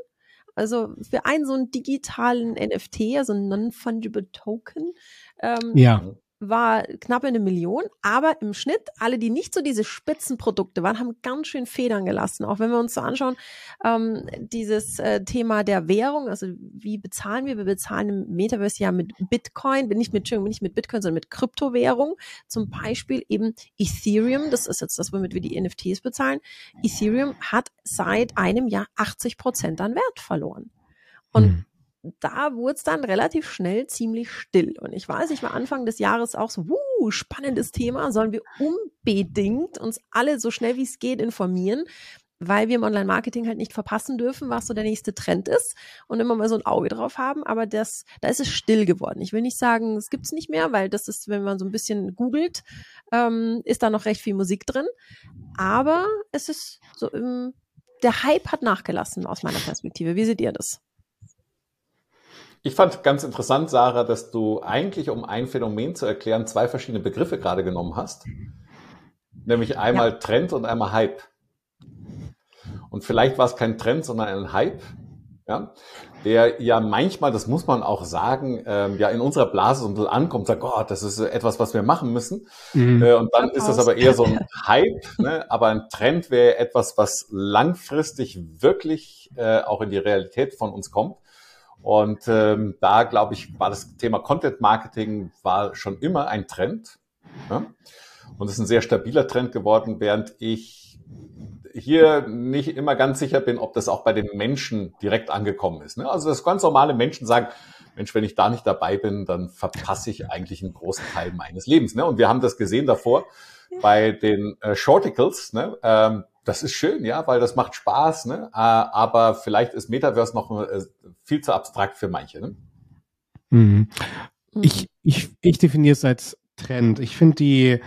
Also für einen so einen digitalen NFT, also Non-Fungible Token, ähm, ja war knapp eine Million, aber im Schnitt alle, die nicht so diese Spitzenprodukte waren, haben ganz schön Federn gelassen. Auch wenn wir uns so anschauen, ähm, dieses äh, Thema der Währung, also wie bezahlen wir? Wir bezahlen im Metaverse ja mit Bitcoin, nicht mit, nicht mit Bitcoin, sondern mit Kryptowährung. Zum Beispiel eben Ethereum, das ist jetzt das, womit wir die NFTs bezahlen. Ethereum hat seit einem Jahr 80 Prozent an Wert verloren. Und mhm da wurde es dann relativ schnell ziemlich still. Und ich weiß, ich war Anfang des Jahres auch so, wuh, spannendes Thema, sollen wir unbedingt uns alle so schnell wie es geht informieren, weil wir im Online-Marketing halt nicht verpassen dürfen, was so der nächste Trend ist und immer mal so ein Auge drauf haben. Aber das, da ist es still geworden. Ich will nicht sagen, es gibt's nicht mehr, weil das ist, wenn man so ein bisschen googelt, ähm, ist da noch recht viel Musik drin. Aber es ist so im, der Hype hat nachgelassen aus meiner Perspektive. Wie seht ihr das? Ich fand ganz interessant, Sarah, dass du eigentlich, um ein Phänomen zu erklären, zwei verschiedene Begriffe gerade genommen hast. Nämlich einmal ja. Trend und einmal Hype. Und vielleicht war es kein Trend, sondern ein Hype. ja, der ja manchmal, das muss man auch sagen, ähm, ja in unserer Blase so ein bisschen ankommt, sagt, oh, das ist etwas, was wir machen müssen. Mhm. Äh, und dann ist das aber eher so ein <laughs> Hype, ne? aber ein Trend wäre etwas, was langfristig wirklich äh, auch in die Realität von uns kommt. Und ähm, da, glaube ich, war das Thema Content Marketing war schon immer ein Trend. Ja? Und es ist ein sehr stabiler Trend geworden, während ich hier nicht immer ganz sicher bin, ob das auch bei den Menschen direkt angekommen ist. Ne? Also dass ganz normale Menschen sagen, Mensch, wenn ich da nicht dabei bin, dann verpasse ich eigentlich einen großen Teil meines Lebens. Ne? Und wir haben das gesehen davor bei den äh, Shorticles. Ne? Ähm, das ist schön, ja, weil das macht Spaß, ne? Äh, aber vielleicht ist Metaverse noch äh, viel zu abstrakt für manche. Ne? Mhm. Ich, ich, ich definiere es als Trend. Ich finde die,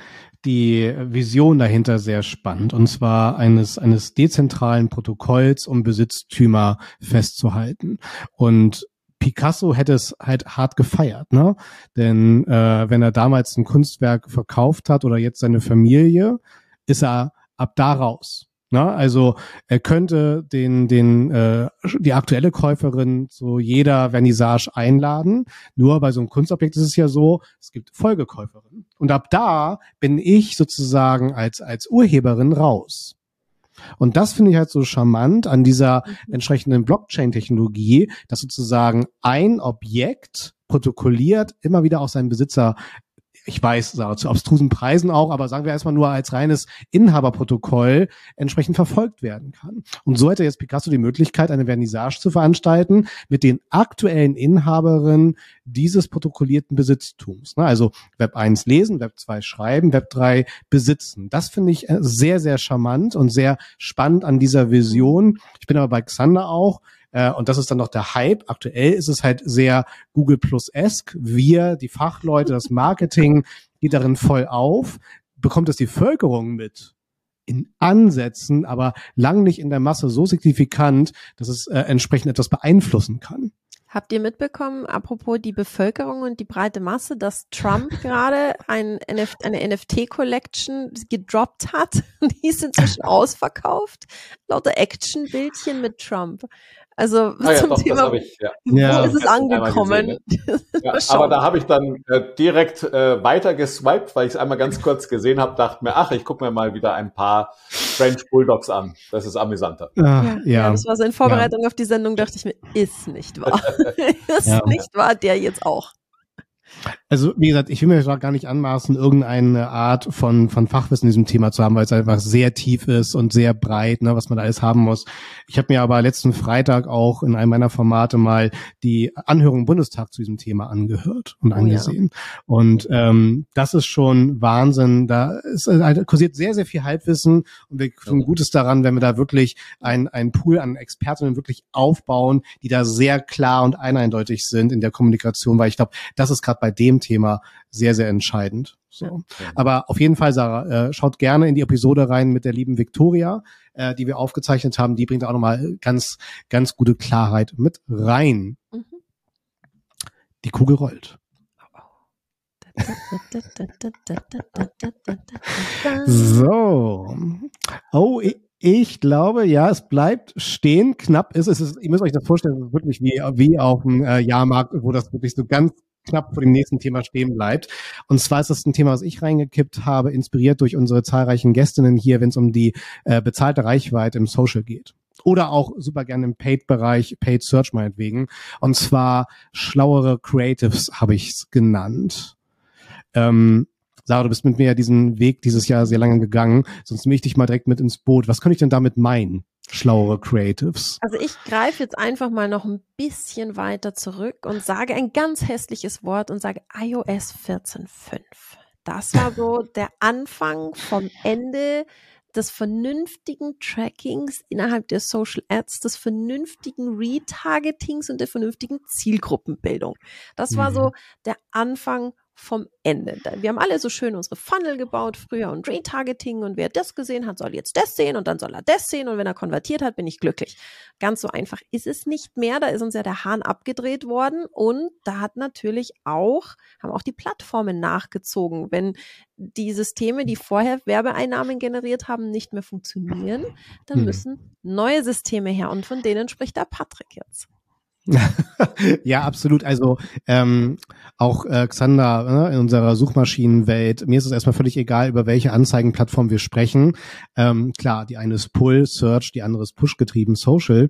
die Vision dahinter sehr spannend, und zwar eines, eines dezentralen Protokolls, um Besitztümer festzuhalten. Und Picasso hätte es halt hart gefeiert, ne? Denn äh, wenn er damals ein Kunstwerk verkauft hat oder jetzt seine Familie, ist er ab da raus. Ne? Also er könnte den, den, äh, die aktuelle Käuferin zu jeder Vernissage einladen. Nur bei so einem Kunstobjekt ist es ja so, es gibt Folgekäuferinnen. Und ab da bin ich sozusagen als, als Urheberin raus. Und das finde ich halt so charmant an dieser mhm. entsprechenden Blockchain-Technologie, dass sozusagen ein Objekt protokolliert immer wieder auch seinen Besitzer ich weiß, zu abstrusen Preisen auch, aber sagen wir erstmal nur als reines Inhaberprotokoll entsprechend verfolgt werden kann. Und so hätte jetzt Picasso die Möglichkeit, eine Vernissage zu veranstalten mit den aktuellen Inhaberinnen dieses protokollierten Besitztums. Ne? Also Web 1 lesen, Web 2 schreiben, Web 3 besitzen. Das finde ich äh, sehr, sehr charmant und sehr spannend an dieser Vision. Ich bin aber bei Xander auch, äh, und das ist dann noch der Hype. Aktuell ist es halt sehr Google Plus-esque. Wir, die Fachleute, das Marketing, geht darin voll auf. Bekommt es die Bevölkerung mit? in Ansätzen, aber lang nicht in der Masse so signifikant, dass es äh, entsprechend etwas beeinflussen kann. Habt ihr mitbekommen, apropos die Bevölkerung und die breite Masse, dass Trump <laughs> gerade ein NF eine NFT-Collection gedroppt hat? <laughs> Die ist inzwischen ausverkauft. Lauter Action-Bildchen mit Trump. Also ah, ja, zum doch, Thema, ich, ja. wo ja. ist es angekommen? <laughs> ja, aber da habe ich dann äh, direkt äh, weiter geswiped, weil ich es einmal ganz kurz gesehen habe, dachte mir, ach, ich gucke mir mal wieder ein paar French Bulldogs an. Das ist amüsanter. Ja, ja. das war so in Vorbereitung auf die Sendung, dachte ich mir, ist nicht wahr. <laughs> <laughs> ist nicht wahr, der jetzt auch. Also wie gesagt, ich will mir gar nicht anmaßen, irgendeine Art von, von Fachwissen in diesem Thema zu haben, weil es einfach sehr tief ist und sehr breit, ne, was man da alles haben muss. Ich habe mir aber letzten Freitag auch in einem meiner Formate mal die Anhörung im Bundestag zu diesem Thema angehört und oh, angesehen. Ja. Und ähm, das ist schon Wahnsinn. Da ist halt, kursiert sehr, sehr viel Halbwissen und wir tun Gutes daran, wenn wir da wirklich ein, ein Pool an Expertinnen wirklich aufbauen, die da sehr klar und eindeutig sind in der Kommunikation, weil ich glaube, das ist gerade bei dem Thema sehr, sehr entscheidend. So. Aber auf jeden Fall, Sarah, äh, schaut gerne in die Episode rein mit der lieben Victoria, äh, die wir aufgezeichnet haben. Die bringt auch nochmal ganz, ganz gute Klarheit mit rein. Mhm. Die Kugel rollt. so. Oh, ich, ich glaube, ja, es bleibt stehen. Knapp ist es. Ist, ihr müsst euch das vorstellen, wirklich wie, wie auf dem äh, Jahrmarkt, wo das wirklich so ganz knapp vor dem nächsten Thema stehen bleibt. Und zwar ist das ein Thema, was ich reingekippt habe, inspiriert durch unsere zahlreichen Gästinnen hier, wenn es um die äh, bezahlte Reichweite im Social geht. Oder auch super gerne im Paid-Bereich, Paid Search meinetwegen. Und zwar schlauere Creatives habe ich es genannt. Ähm, Sarah, du bist mit mir ja diesen Weg dieses Jahr sehr lange gegangen. Sonst nehme ich dich mal direkt mit ins Boot. Was könnte ich denn damit meinen? schlauere Creatives. Also ich greife jetzt einfach mal noch ein bisschen weiter zurück und sage ein ganz hässliches Wort und sage iOS 14.5. Das war so <laughs> der Anfang vom Ende des vernünftigen Trackings innerhalb der Social Ads, des vernünftigen Retargetings und der vernünftigen Zielgruppenbildung. Das war so mhm. der Anfang vom Ende. Wir haben alle so schön unsere Funnel gebaut früher und Retargeting und wer das gesehen hat, soll jetzt das sehen und dann soll er das sehen und wenn er konvertiert hat, bin ich glücklich. Ganz so einfach ist es nicht mehr. Da ist uns ja der Hahn abgedreht worden und da hat natürlich auch, haben auch die Plattformen nachgezogen. Wenn die Systeme, die vorher Werbeeinnahmen generiert haben, nicht mehr funktionieren, dann hm. müssen neue Systeme her und von denen spricht der Patrick jetzt. Ja, absolut. Also ähm, auch äh, Xander ne, in unserer Suchmaschinenwelt, mir ist es erstmal völlig egal, über welche Anzeigenplattform wir sprechen. Ähm, klar, die eine ist Pull, Search, die andere ist Push-getrieben, Social.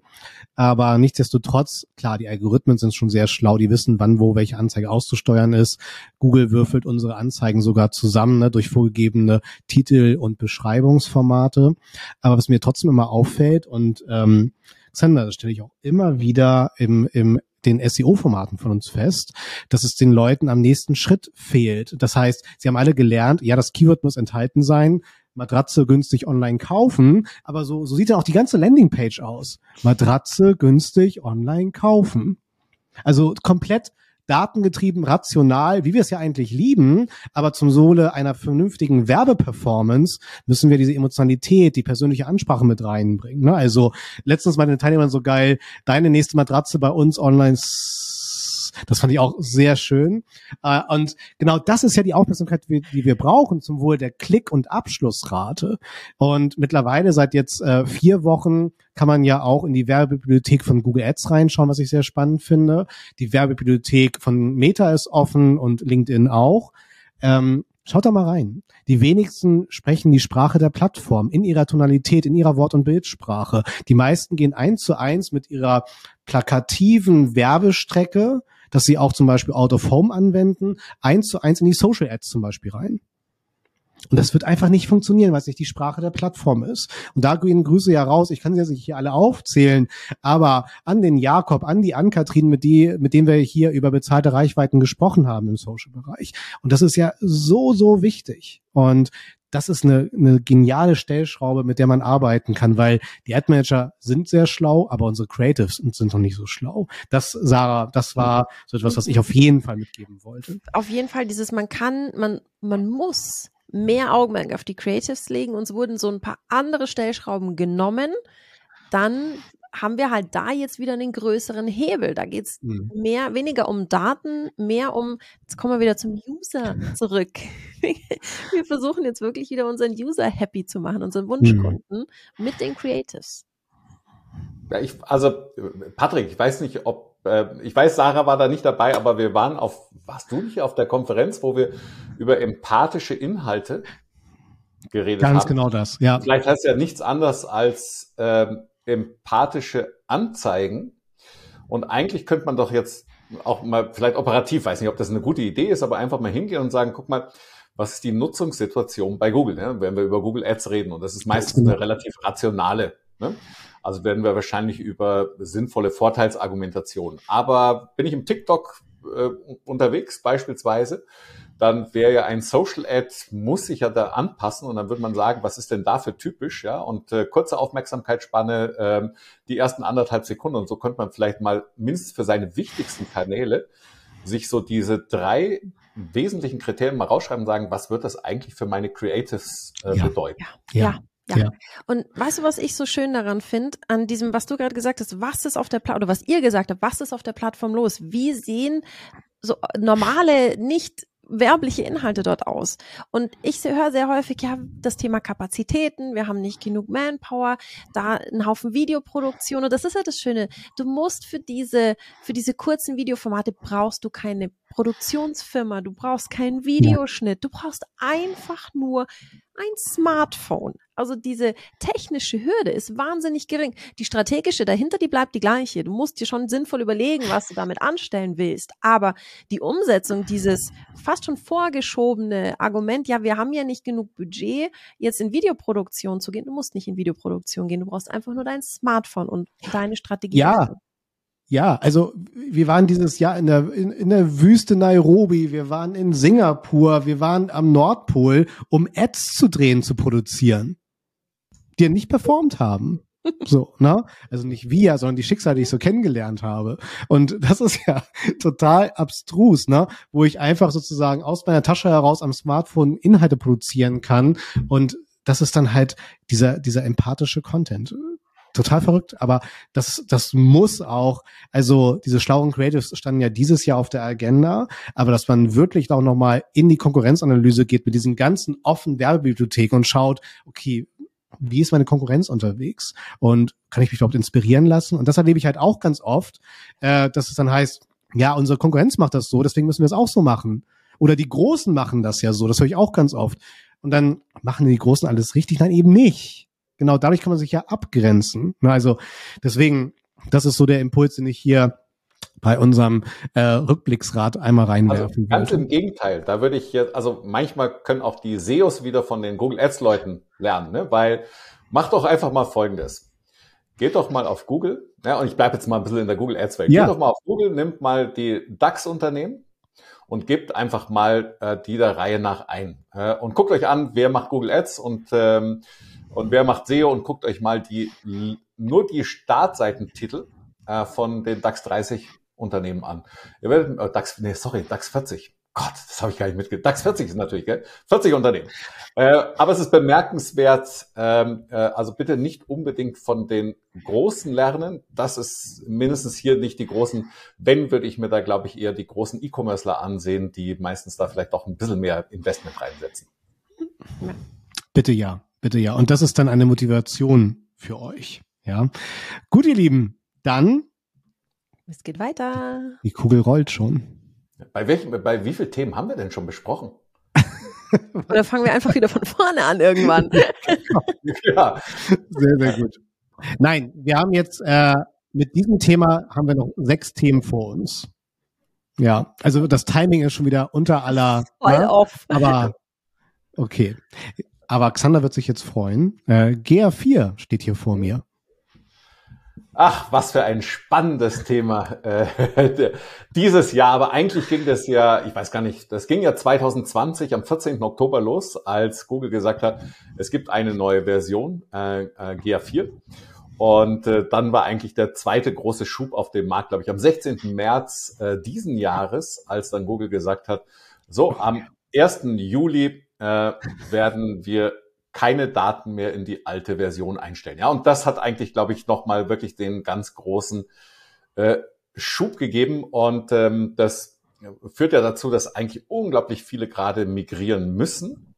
Aber nichtsdestotrotz, klar, die Algorithmen sind schon sehr schlau, die wissen, wann wo welche Anzeige auszusteuern ist. Google würfelt unsere Anzeigen sogar zusammen ne, durch vorgegebene Titel und Beschreibungsformate. Aber was mir trotzdem immer auffällt und ähm, Xander, das stelle ich auch immer wieder im, im den SEO-Formaten von uns fest, dass es den Leuten am nächsten Schritt fehlt. Das heißt, sie haben alle gelernt, ja, das Keyword muss enthalten sein, Matratze günstig online kaufen, aber so, so sieht ja auch die ganze Landingpage aus. Matratze günstig online kaufen. Also komplett datengetrieben, rational, wie wir es ja eigentlich lieben, aber zum Sohle einer vernünftigen Werbeperformance müssen wir diese Emotionalität, die persönliche Ansprache mit reinbringen. Ne? Also letztens bei den Teilnehmern so geil, deine nächste Matratze bei uns online das fand ich auch sehr schön. Äh, und genau das ist ja die Aufmerksamkeit, die wir brauchen zum Wohl der Klick- und Abschlussrate. Und mittlerweile seit jetzt äh, vier Wochen kann man ja auch in die Werbebibliothek von Google Ads reinschauen, was ich sehr spannend finde. Die Werbebibliothek von Meta ist offen und LinkedIn auch. Ähm, Schaut da mal rein. Die wenigsten sprechen die Sprache der Plattform in ihrer Tonalität, in ihrer Wort- und Bildsprache. Die meisten gehen eins zu eins mit ihrer plakativen Werbestrecke dass sie auch zum Beispiel Out of Home anwenden, eins zu eins in die Social Ads zum Beispiel rein. Und das wird einfach nicht funktionieren, weil es nicht die Sprache der Plattform ist. Und da gehen Grüße ja raus. Ich kann sie ja sich hier alle aufzählen, aber an den Jakob, an die Ann-Kathrin, mit, die, mit dem wir hier über bezahlte Reichweiten gesprochen haben im Social-Bereich. Und das ist ja so, so wichtig. Und das ist eine, eine geniale Stellschraube, mit der man arbeiten kann, weil die Ad Manager sind sehr schlau, aber unsere Creatives sind noch nicht so schlau. Das, Sarah, das war so etwas, was ich auf jeden Fall mitgeben wollte. Auf jeden Fall dieses, man kann, man, man muss mehr Augenmerk auf die Creatives legen. Uns wurden so ein paar andere Stellschrauben genommen. Dann haben wir halt da jetzt wieder einen größeren Hebel. Da geht es mhm. mehr, weniger um Daten, mehr um, jetzt kommen wir wieder zum User zurück. <laughs> wir versuchen jetzt wirklich wieder unseren User happy zu machen, unseren Wunschkunden mhm. mit den Creatives. Ja, ich, also Patrick, ich weiß nicht, ob ich weiß, Sarah war da nicht dabei, aber wir waren auf, warst du nicht auf der Konferenz, wo wir über empathische Inhalte geredet Ganz haben? Ganz genau das, ja. Vielleicht heißt ja nichts anderes als ähm, empathische Anzeigen. Und eigentlich könnte man doch jetzt auch mal vielleicht operativ, weiß nicht, ob das eine gute Idee ist, aber einfach mal hingehen und sagen, guck mal, was ist die Nutzungssituation bei Google, ne? wenn wir über Google Ads reden. Und das ist meistens eine relativ rationale. Ne? Also werden wir wahrscheinlich über sinnvolle Vorteilsargumentation. Aber bin ich im TikTok äh, unterwegs beispielsweise, dann wäre ja ein Social Ad, muss sich ja da anpassen und dann würde man sagen, was ist denn dafür typisch, ja? Und äh, kurze Aufmerksamkeitsspanne, ähm, die ersten anderthalb Sekunden und so könnte man vielleicht mal mindestens für seine wichtigsten Kanäle sich so diese drei wesentlichen Kriterien mal rausschreiben und sagen, was wird das eigentlich für meine Creatives äh, ja. bedeuten? Ja, ja. Ja. ja. Und weißt du, was ich so schön daran finde, an diesem, was du gerade gesagt hast, was ist auf der Plattform, oder was ihr gesagt habt, was ist auf der Plattform los? Wie sehen so normale, nicht werbliche Inhalte dort aus. Und ich höre sehr häufig, ja, das Thema Kapazitäten, wir haben nicht genug Manpower, da ein Haufen Videoproduktion. Und das ist ja das Schöne. Du musst für diese, für diese kurzen Videoformate brauchst du keine Produktionsfirma, du brauchst keinen Videoschnitt, du brauchst einfach nur ein Smartphone. Also diese technische Hürde ist wahnsinnig gering. Die strategische dahinter, die bleibt die gleiche. Du musst dir schon sinnvoll überlegen, was du damit anstellen willst. Aber die Umsetzung dieses fast schon vorgeschobene Argument, ja, wir haben ja nicht genug Budget, jetzt in Videoproduktion zu gehen. Du musst nicht in Videoproduktion gehen. Du brauchst einfach nur dein Smartphone und deine Strategie. Ja, ja, also wir waren dieses Jahr in der, in, in der Wüste Nairobi, wir waren in Singapur, wir waren am Nordpol, um Ads zu drehen, zu produzieren, die ja nicht performt haben. <laughs> So, ne? Also nicht wir, sondern die Schicksale, die ich so kennengelernt habe. Und das ist ja <laughs> total abstrus, ne? Wo ich einfach sozusagen aus meiner Tasche heraus am Smartphone Inhalte produzieren kann. Und das ist dann halt dieser, dieser empathische Content total verrückt, aber das, das muss auch, also diese schlauen Creatives standen ja dieses Jahr auf der Agenda, aber dass man wirklich auch nochmal in die Konkurrenzanalyse geht mit diesen ganzen offenen Werbebibliotheken und schaut, okay, wie ist meine Konkurrenz unterwegs und kann ich mich überhaupt inspirieren lassen? Und das erlebe ich halt auch ganz oft, äh, dass es dann heißt, ja, unsere Konkurrenz macht das so, deswegen müssen wir es auch so machen. Oder die Großen machen das ja so, das höre ich auch ganz oft. Und dann machen die Großen alles richtig, nein, eben nicht genau dadurch kann man sich ja abgrenzen. Ne, also deswegen, das ist so der Impuls, den ich hier bei unserem äh, Rückblicksrat einmal reinwerfen also Ganz im Gegenteil, da würde ich jetzt, also manchmal können auch die SEOs wieder von den Google Ads Leuten lernen, ne? weil macht doch einfach mal Folgendes. Geht doch mal auf Google, ja, und ich bleibe jetzt mal ein bisschen in der Google Ads Welt. Ja. Geht doch mal auf Google, nimmt mal die DAX-Unternehmen und gebt einfach mal äh, die der Reihe nach ein. Äh, und guckt euch an, wer macht Google Ads und ähm, und wer macht SEO und guckt euch mal die, nur die Startseitentitel äh, von den DAX 30 Unternehmen an. Ihr werdet, äh, DAX, nee, sorry, DAX 40. Gott, das habe ich gar nicht mitgekriegt. DAX 40 ist natürlich, gell? 40 Unternehmen. Äh, aber es ist bemerkenswert, ähm, äh, also bitte nicht unbedingt von den Großen lernen. Das ist mindestens hier nicht die großen. Wenn, würde ich mir da, glaube ich, eher die großen E-Commercer ansehen, die meistens da vielleicht doch ein bisschen mehr Investment reinsetzen. Bitte ja. Bitte ja. Und das ist dann eine Motivation für euch. Ja. Gut, ihr Lieben, dann. Es geht weiter. Die Kugel rollt schon. Bei welchen, bei wie vielen Themen haben wir denn schon besprochen? <laughs> Oder fangen wir einfach wieder von vorne an irgendwann. <laughs> ja, sehr, sehr gut. Nein, wir haben jetzt äh, mit diesem Thema haben wir noch sechs Themen vor uns. Ja, also das Timing ist schon wieder unter aller. Voll ne? off. Aber okay. Aber Xander wird sich jetzt freuen. Äh, GA4 steht hier vor mir. Ach, was für ein spannendes Thema äh, <laughs> dieses Jahr. Aber eigentlich ging das ja, ich weiß gar nicht, das ging ja 2020 am 14. Oktober los, als Google gesagt hat, es gibt eine neue Version, äh, äh, GA4. Und äh, dann war eigentlich der zweite große Schub auf dem Markt, glaube ich, am 16. März äh, diesen Jahres, als dann Google gesagt hat, so am 1. Juli äh, werden wir keine Daten mehr in die alte Version einstellen. Ja, und das hat eigentlich, glaube ich, nochmal wirklich den ganz großen äh, Schub gegeben. Und ähm, das führt ja dazu, dass eigentlich unglaublich viele gerade migrieren müssen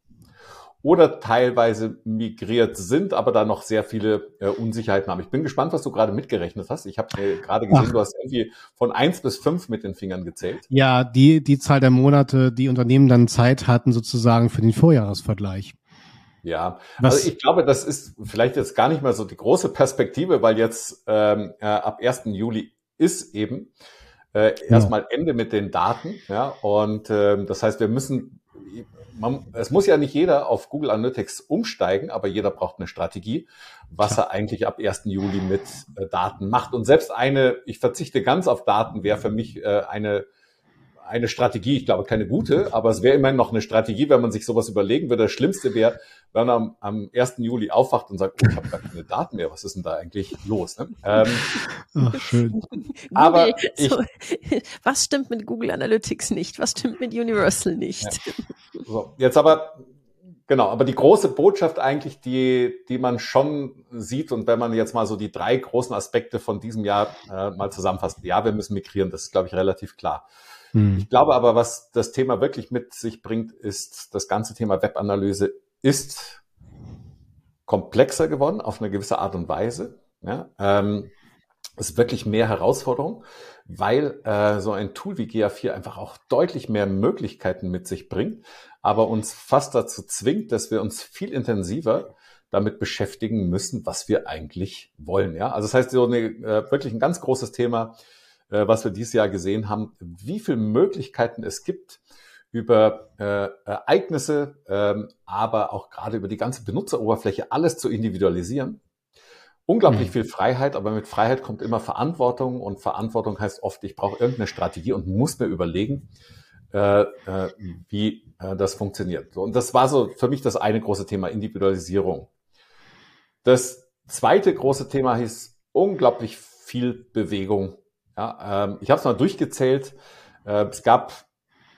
oder teilweise migriert sind, aber da noch sehr viele äh, Unsicherheiten haben. Ich bin gespannt, was du gerade mitgerechnet hast. Ich habe äh, gerade gesehen, Ach. du hast irgendwie von eins bis fünf mit den Fingern gezählt. Ja, die, die Zahl der Monate, die Unternehmen dann Zeit hatten, sozusagen für den Vorjahresvergleich. Ja, was? also ich glaube, das ist vielleicht jetzt gar nicht mehr so die große Perspektive, weil jetzt ähm, äh, ab 1. Juli ist eben äh, erstmal ja. Ende mit den Daten. Ja, und ähm, das heißt, wir müssen man, es muss ja nicht jeder auf Google Analytics umsteigen, aber jeder braucht eine Strategie, was er eigentlich ab 1. Juli mit äh, Daten macht. Und selbst eine, ich verzichte ganz auf Daten, wäre für mich äh, eine eine Strategie, ich glaube keine gute, aber es wäre immerhin noch eine Strategie, wenn man sich sowas überlegen würde. Das Schlimmste wäre, wenn man am, am 1. Juli aufwacht und sagt, oh, ich habe gar keine Daten mehr, was ist denn da eigentlich los? Ne? Ähm, Ach, schön. aber ich, so, <laughs> was stimmt mit Google Analytics nicht? Was stimmt mit Universal nicht? Ja. So, jetzt aber Genau, aber die große Botschaft eigentlich, die, die man schon sieht und wenn man jetzt mal so die drei großen Aspekte von diesem Jahr äh, mal zusammenfasst, ja, wir müssen migrieren, das ist, glaube ich, relativ klar. Hm. Ich glaube aber, was das Thema wirklich mit sich bringt, ist das ganze Thema Webanalyse ist komplexer geworden auf eine gewisse Art und Weise. Ja, ähm, ist wirklich mehr Herausforderung, weil äh, so ein Tool wie GA4 einfach auch deutlich mehr Möglichkeiten mit sich bringt, aber uns fast dazu zwingt, dass wir uns viel intensiver damit beschäftigen müssen, was wir eigentlich wollen. Ja, also das heißt, so eine, äh, wirklich ein ganz großes Thema was wir dieses Jahr gesehen haben, wie viele Möglichkeiten es gibt, über äh, Ereignisse, ähm, aber auch gerade über die ganze Benutzeroberfläche alles zu individualisieren. Unglaublich mhm. viel Freiheit, aber mit Freiheit kommt immer Verantwortung und Verantwortung heißt oft, ich brauche irgendeine Strategie und muss mir überlegen, äh, äh, wie äh, das funktioniert. So, und das war so für mich das eine große Thema, Individualisierung. Das zweite große Thema hieß unglaublich viel Bewegung. Ja, ähm, ich habe es mal durchgezählt. Äh, es gab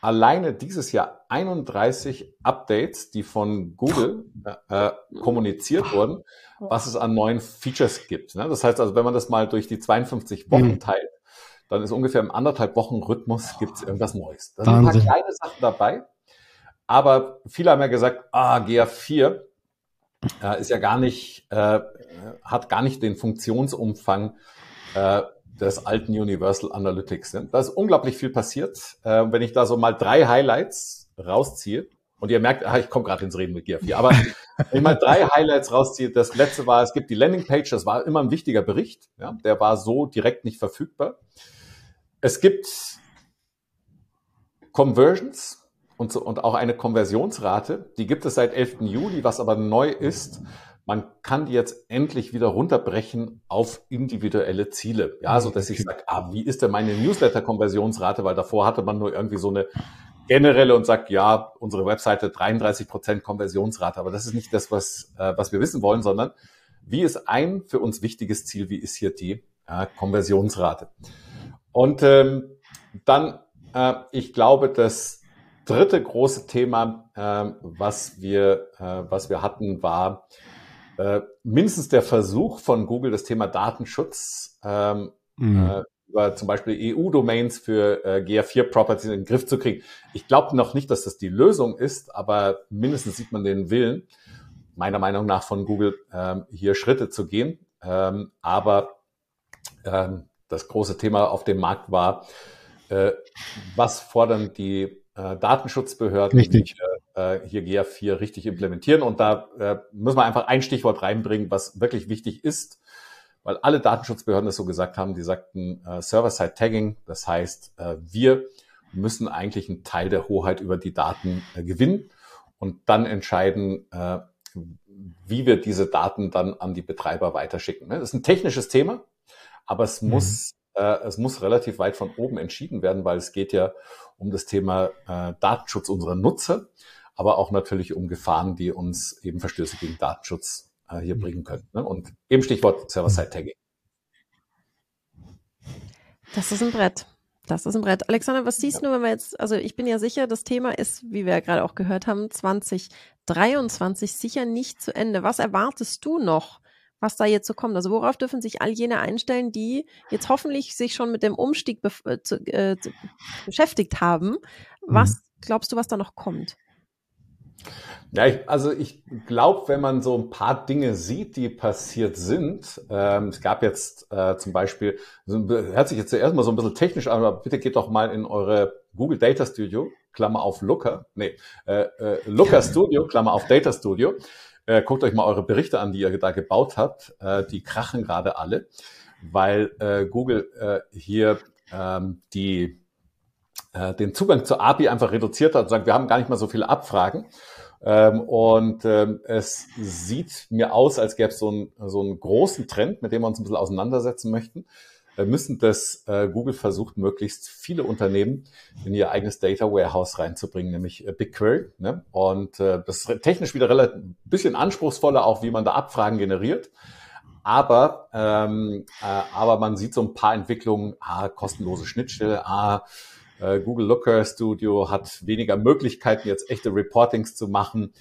alleine dieses Jahr 31 Updates, die von Google äh, äh, kommuniziert wurden, was es an neuen Features gibt. Ne? Das heißt also, wenn man das mal durch die 52 Wochen mhm. teilt, dann ist ungefähr im anderthalb Wochen Rhythmus gibt es irgendwas Neues. Da sind ein paar kleine Sachen dabei, aber viele haben ja gesagt, ah, GA4 äh, ist ja gar nicht, äh, hat gar nicht den Funktionsumfang äh, des alten Universal Analytics. Ne? Da ist unglaublich viel passiert. Äh, wenn ich da so mal drei Highlights rausziehe, und ihr merkt, ah, ich komme gerade ins Reden mit GA4, aber wenn ich mal drei Highlights rausziehe, das letzte war, es gibt die Landingpage, das war immer ein wichtiger Bericht, ja, der war so direkt nicht verfügbar. Es gibt Conversions und, so, und auch eine Konversionsrate, die gibt es seit 11. Juli, was aber neu ist, man kann die jetzt endlich wieder runterbrechen auf individuelle Ziele. Ja, so dass ich sage, ah, wie ist denn meine Newsletter-Konversionsrate? Weil davor hatte man nur irgendwie so eine generelle und sagt, ja, unsere Webseite 33 Prozent Konversionsrate. Aber das ist nicht das, was, äh, was wir wissen wollen, sondern wie ist ein für uns wichtiges Ziel? Wie ist hier die äh, Konversionsrate? Und ähm, dann, äh, ich glaube, das dritte große Thema, äh, was wir, äh, was wir hatten, war äh, mindestens der Versuch von Google, das Thema Datenschutz ähm, mhm. äh, über zum Beispiel EU-Domains für äh, GA4-Properties in den Griff zu kriegen. Ich glaube noch nicht, dass das die Lösung ist, aber mindestens sieht man den Willen, meiner Meinung nach von Google, ähm, hier Schritte zu gehen. Ähm, aber ähm, das große Thema auf dem Markt war, äh, was fordern die äh, Datenschutzbehörden, Richtig. die äh, hier GA4 richtig implementieren. Und da äh, müssen wir einfach ein Stichwort reinbringen, was wirklich wichtig ist, weil alle Datenschutzbehörden das so gesagt haben. Die sagten äh, Server-Side-Tagging, das heißt, äh, wir müssen eigentlich einen Teil der Hoheit über die Daten äh, gewinnen und dann entscheiden, äh, wie wir diese Daten dann an die Betreiber weiterschicken. Ne? Das ist ein technisches Thema, aber es mhm. muss es muss relativ weit von oben entschieden werden, weil es geht ja um das Thema äh, Datenschutz unserer Nutzer aber auch natürlich um Gefahren, die uns eben Verstöße gegen Datenschutz äh, hier mhm. bringen können. Ne? Und eben Stichwort Server-Side-Tagging. Das ist ein Brett. Das ist ein Brett. Alexander, was siehst ja. du, wenn wir jetzt, also ich bin ja sicher, das Thema ist, wie wir ja gerade auch gehört haben, 2023 sicher nicht zu Ende. Was erwartest du noch, was da jetzt so kommt? Also worauf dürfen sich all jene einstellen, die jetzt hoffentlich sich schon mit dem Umstieg äh, zu, äh, beschäftigt haben? Was mhm. glaubst du, was da noch kommt? Ja, ich, also ich glaube, wenn man so ein paar Dinge sieht, die passiert sind, ähm, es gab jetzt äh, zum Beispiel, hört sich jetzt zuerst mal so ein bisschen technisch an, aber bitte geht doch mal in eure Google Data Studio, Klammer auf Looker, nee, äh, äh, Looker Studio, Klammer auf Data Studio. Äh, guckt euch mal eure Berichte an, die ihr da gebaut habt. Äh, die krachen gerade alle, weil äh, Google äh, hier ähm, die äh, den Zugang zur API einfach reduziert hat und sagt, wir haben gar nicht mal so viele Abfragen. Ähm, und ähm, es sieht mir aus, als gäbe es so, ein, so einen großen Trend, mit dem wir uns ein bisschen auseinandersetzen möchten. Wir müssen das äh, Google versucht, möglichst viele Unternehmen in ihr eigenes Data Warehouse reinzubringen, nämlich äh, BigQuery. Ne? Und äh, das ist technisch wieder relativ bisschen anspruchsvoller, auch wie man da Abfragen generiert. Aber, ähm, äh, aber man sieht so ein paar Entwicklungen, ah, kostenlose Schnittstelle, ah, äh, Google Looker Studio hat weniger Möglichkeiten, jetzt echte Reportings zu machen.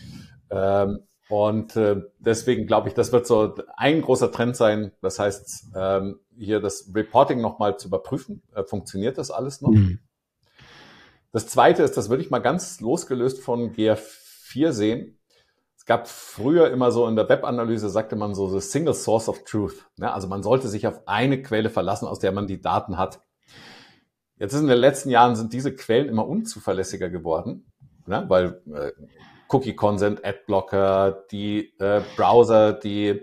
Ähm, und äh, deswegen glaube ich, das wird so ein großer Trend sein. Das heißt, ähm, hier das Reporting nochmal zu überprüfen. Äh, funktioniert das alles noch? Mhm. Das zweite ist, das würde ich mal ganz losgelöst von GR4 sehen. Es gab früher immer so in der Webanalyse, sagte man so, the single source of truth. Ja, also man sollte sich auf eine Quelle verlassen, aus der man die Daten hat. Jetzt ist in den letzten Jahren sind diese Quellen immer unzuverlässiger geworden, ne? weil äh, Cookie Consent, Adblocker, die äh, Browser, die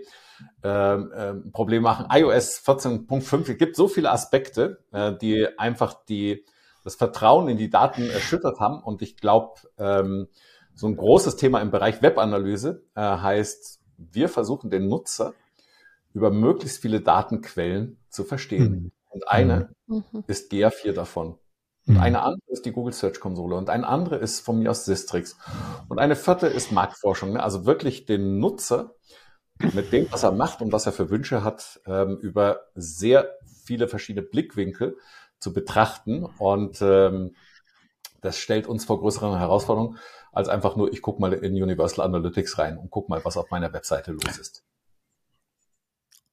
äh, äh, Probleme machen, iOS 14.5, es gibt so viele Aspekte, äh, die einfach die das Vertrauen in die Daten erschüttert haben. Und ich glaube, ähm, so ein großes Thema im Bereich Webanalyse äh, heißt, wir versuchen den Nutzer über möglichst viele Datenquellen zu verstehen. Mhm. Und eine mhm. ist GA4 davon. Und mhm. eine andere ist die Google Search Konsole und eine andere ist von mir aus Sistrix. Und eine vierte ist Marktforschung. Ne? Also wirklich den Nutzer mit dem, was er macht und was er für Wünsche hat, ähm, über sehr viele verschiedene Blickwinkel zu betrachten. Und ähm, das stellt uns vor größeren Herausforderungen als einfach nur, ich gucke mal in Universal Analytics rein und guck mal, was auf meiner Webseite los ist.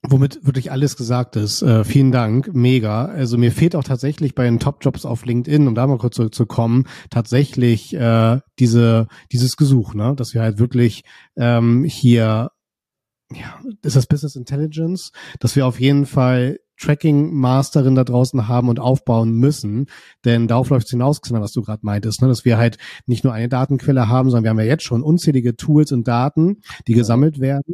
Womit wirklich alles gesagt ist. Äh, vielen Dank, mega. Also mir fehlt auch tatsächlich bei den Top-Jobs auf LinkedIn, um da mal kurz zurückzukommen, tatsächlich äh, diese dieses Gesuch, ne, dass wir halt wirklich ähm, hier ja, ist das Business Intelligence, dass wir auf jeden Fall Tracking-Masterin da draußen haben und aufbauen müssen. Denn darauf läuft es hinaus, was du gerade meintest, ne? dass wir halt nicht nur eine Datenquelle haben, sondern wir haben ja jetzt schon unzählige Tools und Daten, die gesammelt werden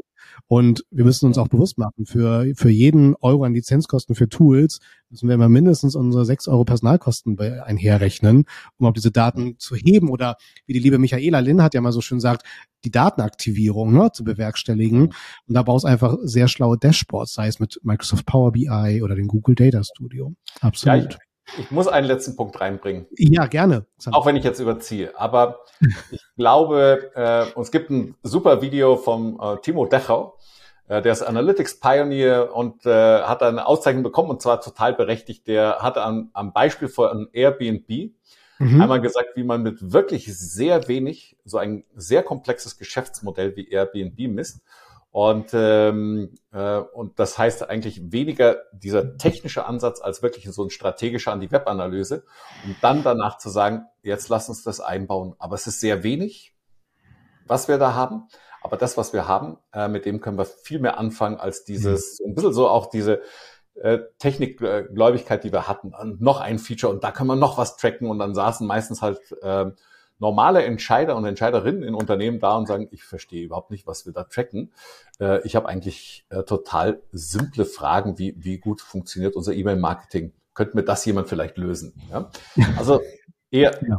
und wir müssen uns auch bewusst machen, für, für jeden Euro an Lizenzkosten für Tools müssen wir immer mindestens unsere sechs Euro Personalkosten einherrechnen, um auch diese Daten zu heben. Oder wie die liebe Michaela Lin hat ja mal so schön gesagt, die Datenaktivierung ne, zu bewerkstelligen. Und da brauchst du einfach sehr schlaue Dashboards, sei es mit Microsoft Power BI oder dem Google Data Studio. Absolut. Ja, ich muss einen letzten Punkt reinbringen. Ja, gerne. Auch wenn ich jetzt überziehe. Aber <laughs> ich glaube, äh, es gibt ein super Video vom äh, Timo Dechau, äh, der ist Analytics Pioneer und äh, hat eine Auszeichnung bekommen und zwar total berechtigt. Der hat am, am Beispiel von Airbnb mhm. einmal gesagt, wie man mit wirklich sehr wenig so ein sehr komplexes Geschäftsmodell wie Airbnb misst und, ähm, äh, und das heißt eigentlich weniger dieser technische Ansatz als wirklich so ein strategischer an die Webanalyse, um dann danach zu sagen, jetzt lass uns das einbauen. Aber es ist sehr wenig, was wir da haben. Aber das, was wir haben, äh, mit dem können wir viel mehr anfangen als dieses, mhm. ein bisschen so auch diese äh, Technikgläubigkeit, die wir hatten. Und noch ein Feature und da können wir noch was tracken und dann saßen meistens halt äh, normale Entscheider und Entscheiderinnen in Unternehmen da und sagen, ich verstehe überhaupt nicht, was wir da tracken. Äh, ich habe eigentlich äh, total simple Fragen, wie, wie gut funktioniert unser E-Mail-Marketing. Könnte mir das jemand vielleicht lösen? Ja? Also eher ja.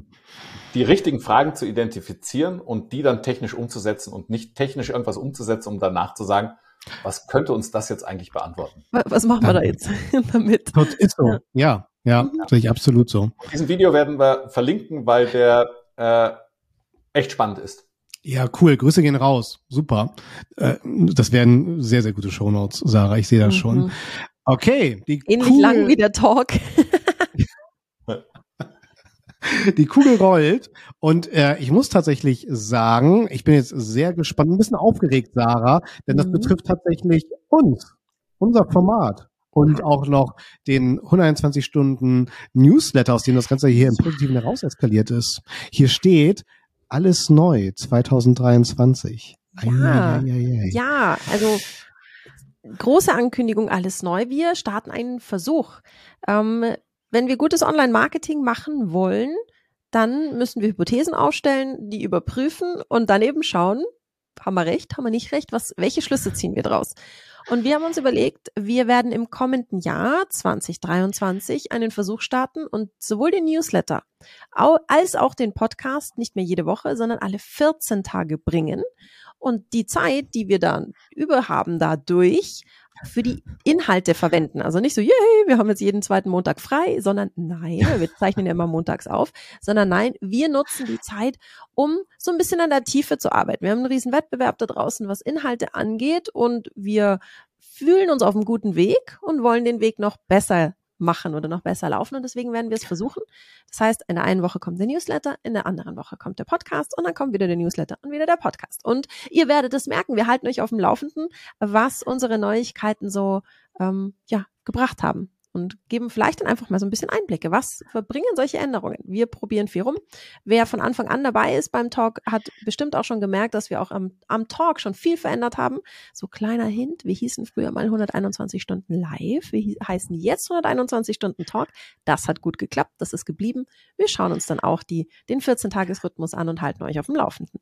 die richtigen Fragen zu identifizieren und die dann technisch umzusetzen und nicht technisch irgendwas umzusetzen, um danach zu sagen, was könnte uns das jetzt eigentlich beantworten? Was machen wir da jetzt <laughs> damit? Das ist so. Ja, ja, ja sehe ich absolut so. Diesen Video werden wir verlinken, weil der äh, echt spannend ist. Ja, cool. Grüße gehen raus. Super. Äh, das werden sehr, sehr gute Shownotes, Sarah. Ich sehe das mhm. schon. Okay. Die Ähnlich Kugel, lang wie der Talk. <laughs> die Kugel rollt und äh, ich muss tatsächlich sagen, ich bin jetzt sehr gespannt, ein bisschen aufgeregt, Sarah, denn das mhm. betrifft tatsächlich uns, unser Format und auch noch den 121 Stunden Newsletter, aus dem das Ganze hier im Positiven heraus eskaliert ist. Hier steht alles neu 2023. Ja, ja, also große Ankündigung, alles neu. Wir starten einen Versuch. Ähm, wenn wir gutes Online-Marketing machen wollen, dann müssen wir Hypothesen aufstellen, die überprüfen und dann eben schauen, haben wir recht, haben wir nicht recht, was, welche Schlüsse ziehen wir draus? Und wir haben uns überlegt, wir werden im kommenden Jahr 2023 einen Versuch starten und sowohl den Newsletter als auch den Podcast nicht mehr jede Woche, sondern alle 14 Tage bringen. Und die Zeit, die wir dann über haben dadurch, für die Inhalte verwenden. Also nicht so, yay, wir haben jetzt jeden zweiten Montag frei, sondern nein, wir zeichnen ja immer montags auf, sondern nein, wir nutzen die Zeit, um so ein bisschen an der Tiefe zu arbeiten. Wir haben einen riesen Wettbewerb da draußen, was Inhalte angeht und wir fühlen uns auf einem guten Weg und wollen den Weg noch besser machen oder noch besser laufen. Und deswegen werden wir es versuchen. Das heißt, in der einen Woche kommt der Newsletter, in der anderen Woche kommt der Podcast und dann kommt wieder der Newsletter und wieder der Podcast. Und ihr werdet es merken, wir halten euch auf dem Laufenden, was unsere Neuigkeiten so ähm, ja, gebracht haben und geben vielleicht dann einfach mal so ein bisschen Einblicke. Was verbringen solche Änderungen? Wir probieren viel rum. Wer von Anfang an dabei ist beim Talk, hat bestimmt auch schon gemerkt, dass wir auch am, am Talk schon viel verändert haben. So kleiner Hint, wir hießen früher mal 121 Stunden live, wir heißen jetzt 121 Stunden Talk. Das hat gut geklappt, das ist geblieben. Wir schauen uns dann auch die, den 14-Tages-Rhythmus an und halten euch auf dem Laufenden.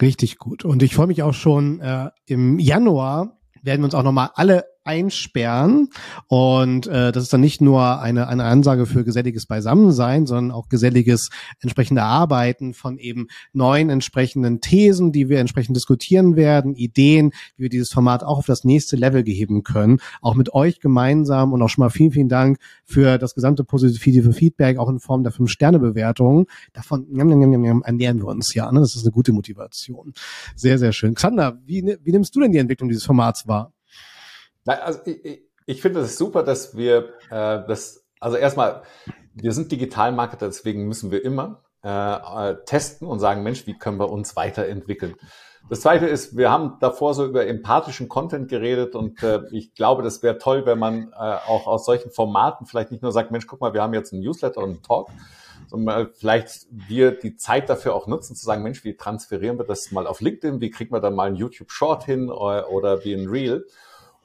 Richtig gut. Und ich freue mich auch schon äh, im Januar werden wir uns auch nochmal alle einsperren. Und äh, das ist dann nicht nur eine, eine Ansage für geselliges Beisammensein, sondern auch geselliges entsprechende Arbeiten von eben neuen entsprechenden Thesen, die wir entsprechend diskutieren werden, Ideen, wie wir dieses Format auch auf das nächste Level geheben können. Auch mit euch gemeinsam und auch schon mal vielen, vielen Dank für das gesamte positive Feedback, auch in Form der Fünf-Sterne-Bewertung. Davon ernähren wir uns ja. Ne? Das ist eine gute Motivation. Sehr, sehr schön. Xander, wie, wie nimmst du denn die Entwicklung dieses Formats wahr? Also ich, ich finde das super, dass wir äh, das, also erstmal, wir sind Digitalmarketer, deswegen müssen wir immer äh, äh, testen und sagen, Mensch, wie können wir uns weiterentwickeln? Das zweite ist, wir haben davor so über empathischen Content geredet und äh, ich glaube, das wäre toll, wenn man äh, auch aus solchen Formaten vielleicht nicht nur sagt, Mensch, guck mal, wir haben jetzt einen Newsletter und einen Talk, sondern vielleicht wir die Zeit dafür auch nutzen, zu sagen, Mensch, wie transferieren wir das mal auf LinkedIn, wie kriegen wir da mal einen YouTube Short hin oder, äh, oder wie ein Reel?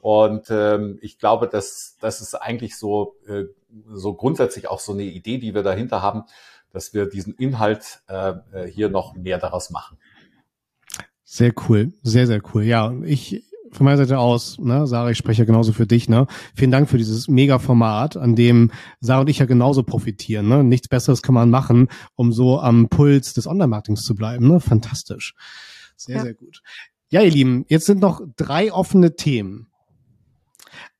Und ähm, ich glaube, dass das ist eigentlich so, äh, so grundsätzlich auch so eine Idee, die wir dahinter haben, dass wir diesen Inhalt äh, äh hier noch mehr daraus machen. Sehr cool, sehr, sehr cool. Ja, ich von meiner Seite aus, ne, Sarah, ich spreche ja genauso für dich, ne? Vielen Dank für dieses Mega-Format, an dem Sarah und ich ja genauso profitieren, ne? Nichts Besseres kann man machen, um so am Puls des Online-Marketings zu bleiben, ne? Fantastisch. Sehr, ja. sehr gut. Ja, ihr Lieben, jetzt sind noch drei offene Themen.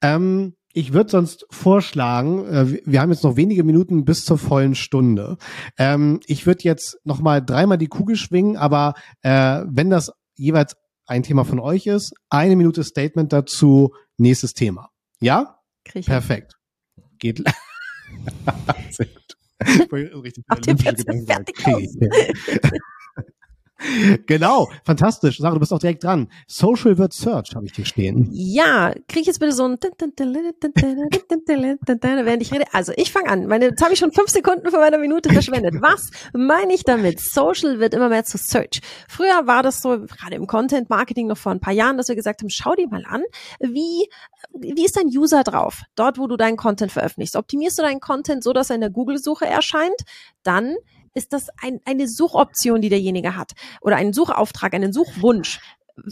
Ähm, ich würde sonst vorschlagen, äh, wir haben jetzt noch wenige Minuten bis zur vollen Stunde. Ähm, ich würde jetzt noch mal dreimal die Kugel schwingen, aber äh, wenn das jeweils ein Thema von euch ist, eine Minute Statement dazu, nächstes Thema. Ja? Perfekt. Geht. <laughs> <laughs> Sehr gut. Richtig fertig okay. Genau, fantastisch. Sarah, du bist auch direkt dran. Social wird Search, habe ich hier stehen. Ja, krieg ich jetzt bitte so ein während ich rede. Also ich fange an. Meine, jetzt habe ich schon fünf Sekunden von meiner Minute verschwendet. Was meine ich damit? Social wird immer mehr zu Search. Früher war das so, gerade im Content Marketing noch vor ein paar Jahren, dass wir gesagt haben, schau dir mal an, wie, wie ist dein User drauf? Dort, wo du deinen Content veröffentlichst. Optimierst du deinen Content so, dass er in der Google-Suche erscheint? Dann ist das ein, eine Suchoption, die derjenige hat oder einen Suchauftrag, einen Suchwunsch.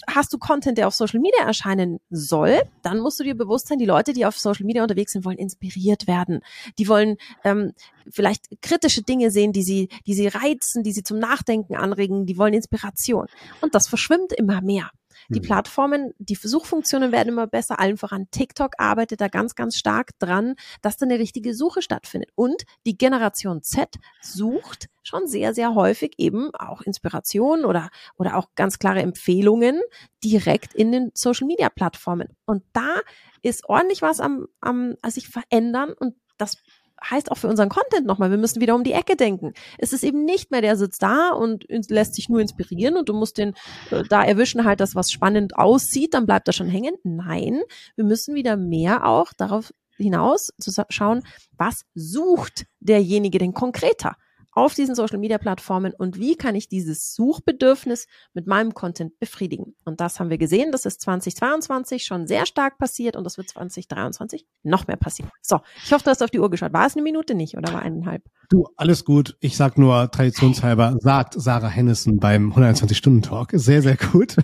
Hast du Content, der auf Social Media erscheinen soll, dann musst du dir bewusst sein, die Leute, die auf Social Media unterwegs sind, wollen inspiriert werden. Die wollen ähm, vielleicht kritische Dinge sehen, die sie, die sie reizen, die sie zum Nachdenken anregen, die wollen Inspiration. Und das verschwimmt immer mehr. Die mhm. Plattformen, die Suchfunktionen werden immer besser. Allen voran TikTok arbeitet da ganz, ganz stark dran, dass da eine richtige Suche stattfindet. Und die Generation Z sucht schon sehr, sehr häufig eben auch Inspiration oder, oder auch ganz klare Empfehlungen direkt in den Social Media Plattformen. Und da ist ordentlich was am, am sich verändern und das heißt auch für unseren Content nochmal, wir müssen wieder um die Ecke denken. Es ist eben nicht mehr, der sitzt da und lässt sich nur inspirieren und du musst den äh, da erwischen halt, dass was spannend aussieht, dann bleibt er schon hängen. Nein, wir müssen wieder mehr auch darauf hinaus zu schauen, was sucht derjenige denn konkreter? Auf diesen Social Media Plattformen und wie kann ich dieses Suchbedürfnis mit meinem Content befriedigen. Und das haben wir gesehen, das ist 2022 schon sehr stark passiert und das wird 2023 noch mehr passieren. So, ich hoffe, du hast auf die Uhr geschaut. War es eine Minute nicht oder war eineinhalb? Du, alles gut. Ich sag nur traditionshalber, sagt Sarah Hennissen beim 120-Stunden-Talk. Sehr, sehr gut.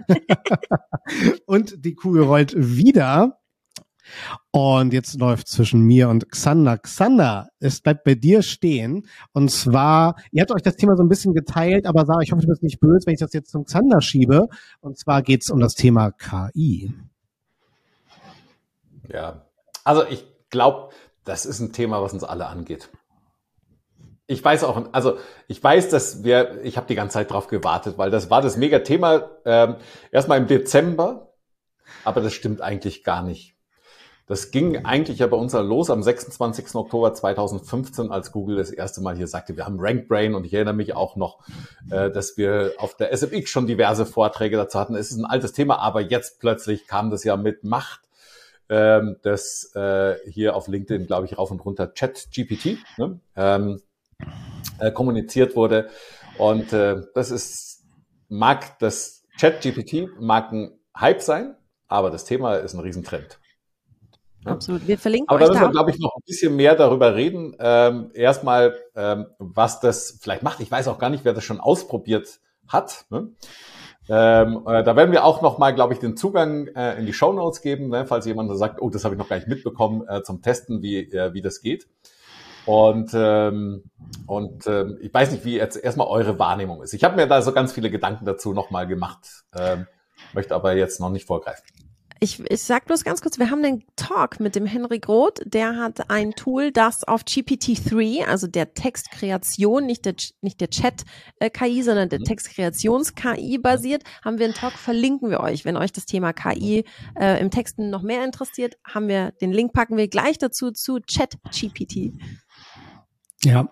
<laughs> und die Kugel rollt wieder und jetzt läuft zwischen mir und Xander. Xander, es bleibt bei dir stehen. Und zwar, ihr habt euch das Thema so ein bisschen geteilt, aber Sarah, ich hoffe, du bist nicht böse, wenn ich das jetzt zum Xander schiebe. Und zwar geht's um das Thema KI. Ja, also ich glaube, das ist ein Thema, was uns alle angeht. Ich weiß auch, also ich weiß, dass wir, ich habe die ganze Zeit drauf gewartet, weil das war das Mega-Thema ähm, erstmal im Dezember, aber das stimmt eigentlich gar nicht. Das ging eigentlich ja bei uns los am 26. Oktober 2015, als Google das erste Mal hier sagte, wir haben RankBrain und ich erinnere mich auch noch, äh, dass wir auf der SFX schon diverse Vorträge dazu hatten. Es ist ein altes Thema, aber jetzt plötzlich kam das ja mit Macht, ähm, das äh, hier auf LinkedIn, glaube ich, rauf und runter Chat-GPT ne, ähm, äh, kommuniziert wurde. Und das ist, mag das Chat-GPT mag ein Hype sein, aber das Thema ist ein Riesentrend. Absolut. Wir verlinken Aber da müssen wir, glaube ich, noch ein bisschen mehr darüber reden. Ähm, erstmal, ähm, was das vielleicht macht. Ich weiß auch gar nicht, wer das schon ausprobiert hat. Ne? Ähm, äh, da werden wir auch nochmal, glaube ich, den Zugang äh, in die Show Notes geben, ne, falls jemand sagt, oh, das habe ich noch gar nicht mitbekommen, äh, zum Testen, wie, äh, wie das geht. Und, ähm, und ähm, ich weiß nicht, wie jetzt erstmal eure Wahrnehmung ist. Ich habe mir da so ganz viele Gedanken dazu nochmal gemacht, ähm, möchte aber jetzt noch nicht vorgreifen. Ich, ich sag bloß ganz kurz, wir haben den Talk mit dem Henry Groth, der hat ein Tool, das auf GPT-3, also der Textkreation, nicht der, nicht der Chat-KI, sondern der mhm. Textkreations-KI basiert, haben wir einen Talk, verlinken wir euch. Wenn euch das Thema KI äh, im Texten noch mehr interessiert, haben wir den Link, packen wir gleich dazu zu Chat-GPT. Ja,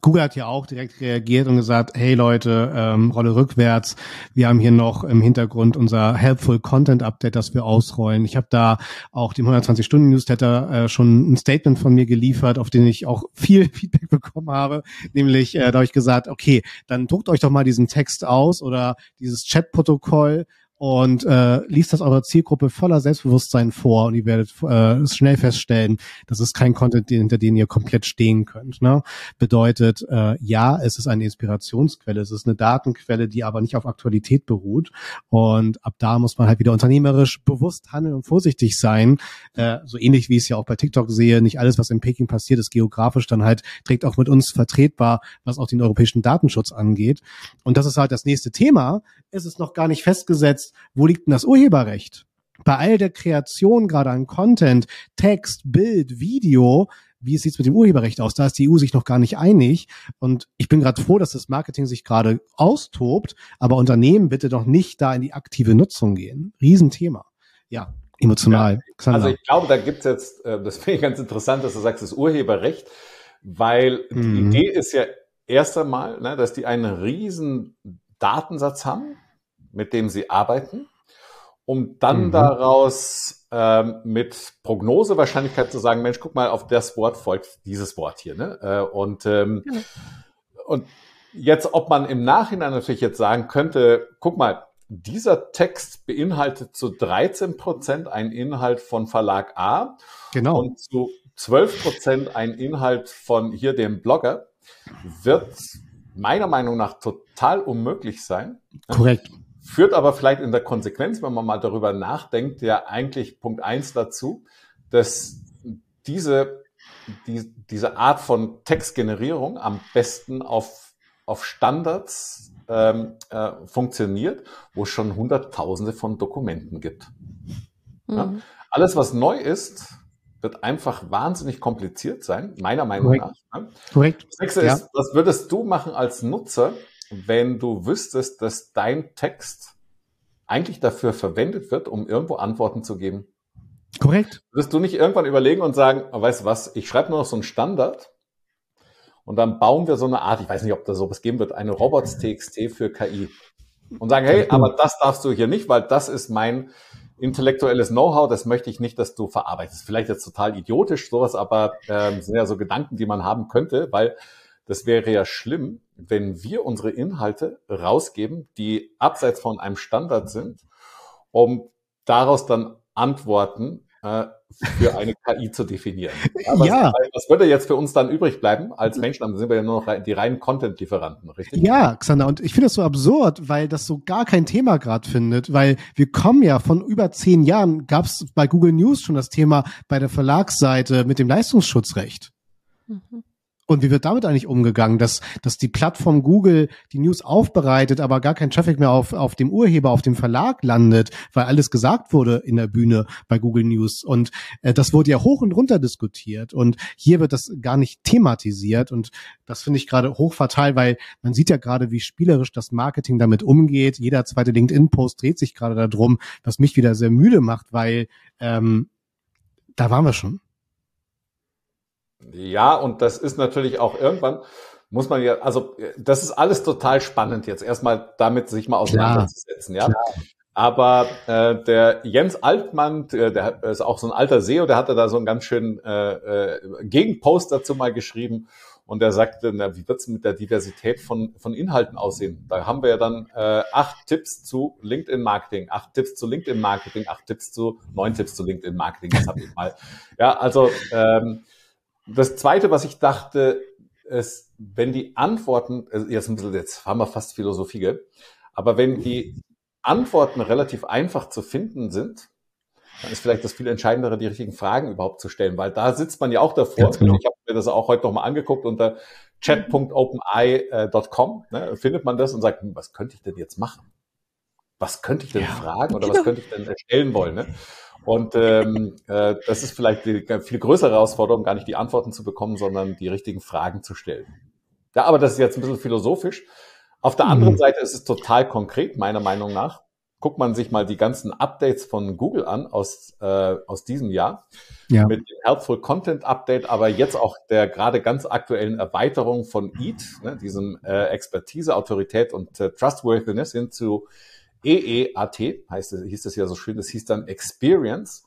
Google hat ja auch direkt reagiert und gesagt, hey Leute, ähm, Rolle rückwärts. Wir haben hier noch im Hintergrund unser Helpful Content Update, das wir ausrollen. Ich habe da auch dem 120-Stunden-Newsletter äh, schon ein Statement von mir geliefert, auf den ich auch viel <laughs> Feedback bekommen habe. Nämlich, äh, da habe ich gesagt, okay, dann druckt euch doch mal diesen Text aus oder dieses Chat-Protokoll und äh, liest das eurer Zielgruppe voller Selbstbewusstsein vor und ihr werdet äh, schnell feststellen, das ist kein Content, hinter dem ihr komplett stehen könnt. Ne? Bedeutet, äh, ja, es ist eine Inspirationsquelle, es ist eine Datenquelle, die aber nicht auf Aktualität beruht und ab da muss man halt wieder unternehmerisch bewusst handeln und vorsichtig sein, äh, so ähnlich wie ich es ja auch bei TikTok sehe, nicht alles, was in Peking passiert, ist geografisch dann halt direkt auch mit uns vertretbar, was auch den europäischen Datenschutz angeht und das ist halt das nächste Thema, ist es noch gar nicht festgesetzt, ist, wo liegt denn das Urheberrecht? Bei all der Kreation gerade an Content, Text, Bild, Video, wie sieht es mit dem Urheberrecht aus? Da ist die EU sich noch gar nicht einig. Und ich bin gerade froh, dass das Marketing sich gerade austobt, aber Unternehmen bitte doch nicht da in die aktive Nutzung gehen. Riesenthema. Ja, emotional. Ja, also ich glaube, da gibt's jetzt, äh, das finde ich ganz interessant, dass du sagst, das Urheberrecht, weil mhm. die Idee ist ja erst einmal, ne, dass die einen riesen Datensatz haben, mit dem sie arbeiten, um dann mhm. daraus ähm, mit Prognosewahrscheinlichkeit zu sagen, Mensch, guck mal, auf das Wort folgt dieses Wort hier. Ne? Äh, und, ähm, mhm. und jetzt, ob man im Nachhinein natürlich jetzt sagen könnte, guck mal, dieser Text beinhaltet zu 13 Prozent einen Inhalt von Verlag A genau. und zu 12 Prozent ein Inhalt von hier dem Blogger, wird meiner Meinung nach total unmöglich sein. Korrekt. Führt aber vielleicht in der Konsequenz, wenn man mal darüber nachdenkt, ja eigentlich Punkt eins dazu, dass diese, die, diese Art von Textgenerierung am besten auf, auf Standards ähm, äh, funktioniert, wo es schon Hunderttausende von Dokumenten gibt. Mhm. Ja? Alles, was neu ist, wird einfach wahnsinnig kompliziert sein, meiner Meinung Korrekt. nach. Ne? Korrekt. Das nächste ja. ist, was würdest du machen als Nutzer, wenn du wüsstest, dass dein Text eigentlich dafür verwendet wird, um irgendwo Antworten zu geben. Korrekt. Würdest du nicht irgendwann überlegen und sagen, oh, weißt du was, ich schreibe nur noch so einen Standard und dann bauen wir so eine Art, ich weiß nicht, ob da sowas geben wird, eine Robots.txt für KI. Und sagen, hey, aber das darfst du hier nicht, weil das ist mein intellektuelles Know-how, das möchte ich nicht, dass du verarbeitest. Vielleicht jetzt total idiotisch, sowas, aber ähm, sind ja so Gedanken, die man haben könnte, weil das wäre ja schlimm, wenn wir unsere Inhalte rausgeben, die abseits von einem Standard sind, um daraus dann Antworten äh, für eine <laughs> KI zu definieren. Ja, was, ja. was würde jetzt für uns dann übrig bleiben als Menschen? Dann sind wir ja nur noch die reinen Content-Lieferanten, richtig? Ja, Xander, und ich finde das so absurd, weil das so gar kein Thema gerade findet, weil wir kommen ja von über zehn Jahren, gab es bei Google News schon das Thema bei der Verlagsseite mit dem Leistungsschutzrecht. Mhm. Und wie wird damit eigentlich umgegangen, dass, dass die Plattform Google die News aufbereitet, aber gar kein Traffic mehr auf, auf dem Urheber, auf dem Verlag landet, weil alles gesagt wurde in der Bühne bei Google News. Und äh, das wurde ja hoch und runter diskutiert. Und hier wird das gar nicht thematisiert. Und das finde ich gerade hochfatal, weil man sieht ja gerade, wie spielerisch das Marketing damit umgeht. Jeder zweite LinkedIn-Post dreht sich gerade darum, was mich wieder sehr müde macht, weil ähm, da waren wir schon. Ja, und das ist natürlich auch irgendwann, muss man ja, also das ist alles total spannend jetzt, erstmal damit sich mal auseinanderzusetzen, ja. Klar. Aber äh, der Jens Altmann, der, der ist auch so ein alter SEO, der hatte da so einen ganz schönen äh, äh, Gegenpost dazu mal geschrieben und der sagte, na, wie wird's mit der Diversität von, von Inhalten aussehen? Da haben wir ja dann äh, acht Tipps zu LinkedIn-Marketing, acht Tipps zu LinkedIn-Marketing, acht Tipps zu, neun Tipps zu LinkedIn-Marketing, das habe ich mal. Ja, also ähm, das Zweite, was ich dachte, ist, wenn die Antworten, also jetzt ein bisschen, jetzt haben wir fast Philosophie, gell? aber wenn die Antworten relativ einfach zu finden sind, dann ist vielleicht das viel Entscheidendere, die richtigen Fragen überhaupt zu stellen, weil da sitzt man ja auch davor. Genau. Ich habe mir das auch heute nochmal angeguckt unter chat.openeye.com ne, findet man das und sagt, hm, was könnte ich denn jetzt machen? Was könnte ich denn ja. fragen oder was genau. könnte ich denn erstellen wollen? Ne? Und ähm, äh, das ist vielleicht die viel größere Herausforderung, gar nicht die Antworten zu bekommen, sondern die richtigen Fragen zu stellen. Ja, aber das ist jetzt ein bisschen philosophisch. Auf der anderen mhm. Seite ist es total konkret, meiner Meinung nach. Guckt man sich mal die ganzen Updates von Google an aus, äh, aus diesem Jahr. Ja. Mit dem Helpful Content Update, aber jetzt auch der gerade ganz aktuellen Erweiterung von EAT, ne, diesem äh, Expertise, Autorität und äh, Trustworthiness hin zu EEAT, heißt es, hieß das ja so schön, das hieß dann Experience.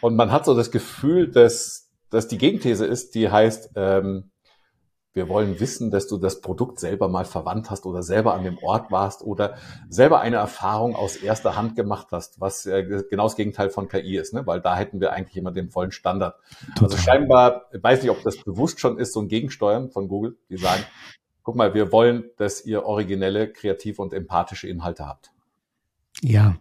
Und man hat so das Gefühl, dass, dass die Gegenthese ist, die heißt, ähm, wir wollen wissen, dass du das Produkt selber mal verwandt hast oder selber an dem Ort warst oder selber eine Erfahrung aus erster Hand gemacht hast, was genau das Gegenteil von KI ist, ne? weil da hätten wir eigentlich immer den vollen Standard. Total. Also scheinbar, ich weiß nicht, ob das bewusst schon ist, so ein Gegensteuern von Google, die sagen, guck mal, wir wollen, dass ihr originelle, kreative und empathische Inhalte habt. Ja,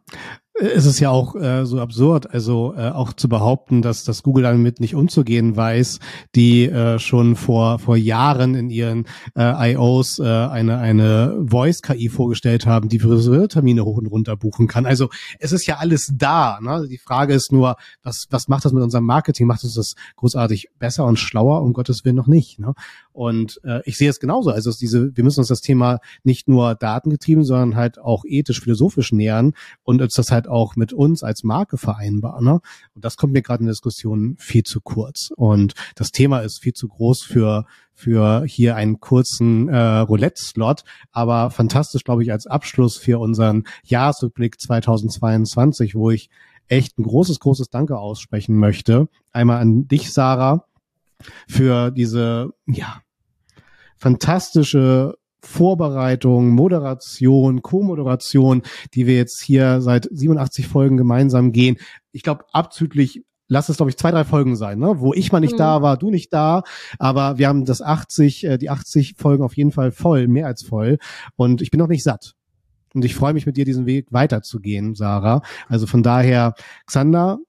es ist ja auch äh, so absurd, also äh, auch zu behaupten, dass, dass Google damit nicht umzugehen weiß, die äh, schon vor vor Jahren in ihren äh, IOs äh, eine eine Voice KI vorgestellt haben, die Friseurtermine hoch und runter buchen kann. Also es ist ja alles da. Ne? Die Frage ist nur, was was macht das mit unserem Marketing? Macht uns das großartig besser und schlauer? Um Gottes Willen noch nicht. Ne? Und äh, ich sehe es genauso. Also diese, wir müssen uns das Thema nicht nur datengetrieben, sondern halt auch ethisch philosophisch nähern und uns das halt auch mit uns als Marke vereinbaren. Ne? Und das kommt mir gerade in der Diskussion viel zu kurz. Und das Thema ist viel zu groß für für hier einen kurzen äh, Roulette-Slot, aber fantastisch, glaube ich, als Abschluss für unseren Jahresrückblick 2022, wo ich echt ein großes, großes Danke aussprechen möchte. Einmal an dich, Sarah, für diese, ja, fantastische Vorbereitung, Moderation, Co-Moderation, die wir jetzt hier seit 87 Folgen gemeinsam gehen. Ich glaube, abzüglich lass es, glaube ich, zwei, drei Folgen sein, ne? wo ich mal nicht mhm. da war, du nicht da, aber wir haben das 80, äh, die 80 Folgen auf jeden Fall voll, mehr als voll und ich bin noch nicht satt. Und ich freue mich mit dir diesen Weg weiterzugehen, Sarah. Also von daher, Xander,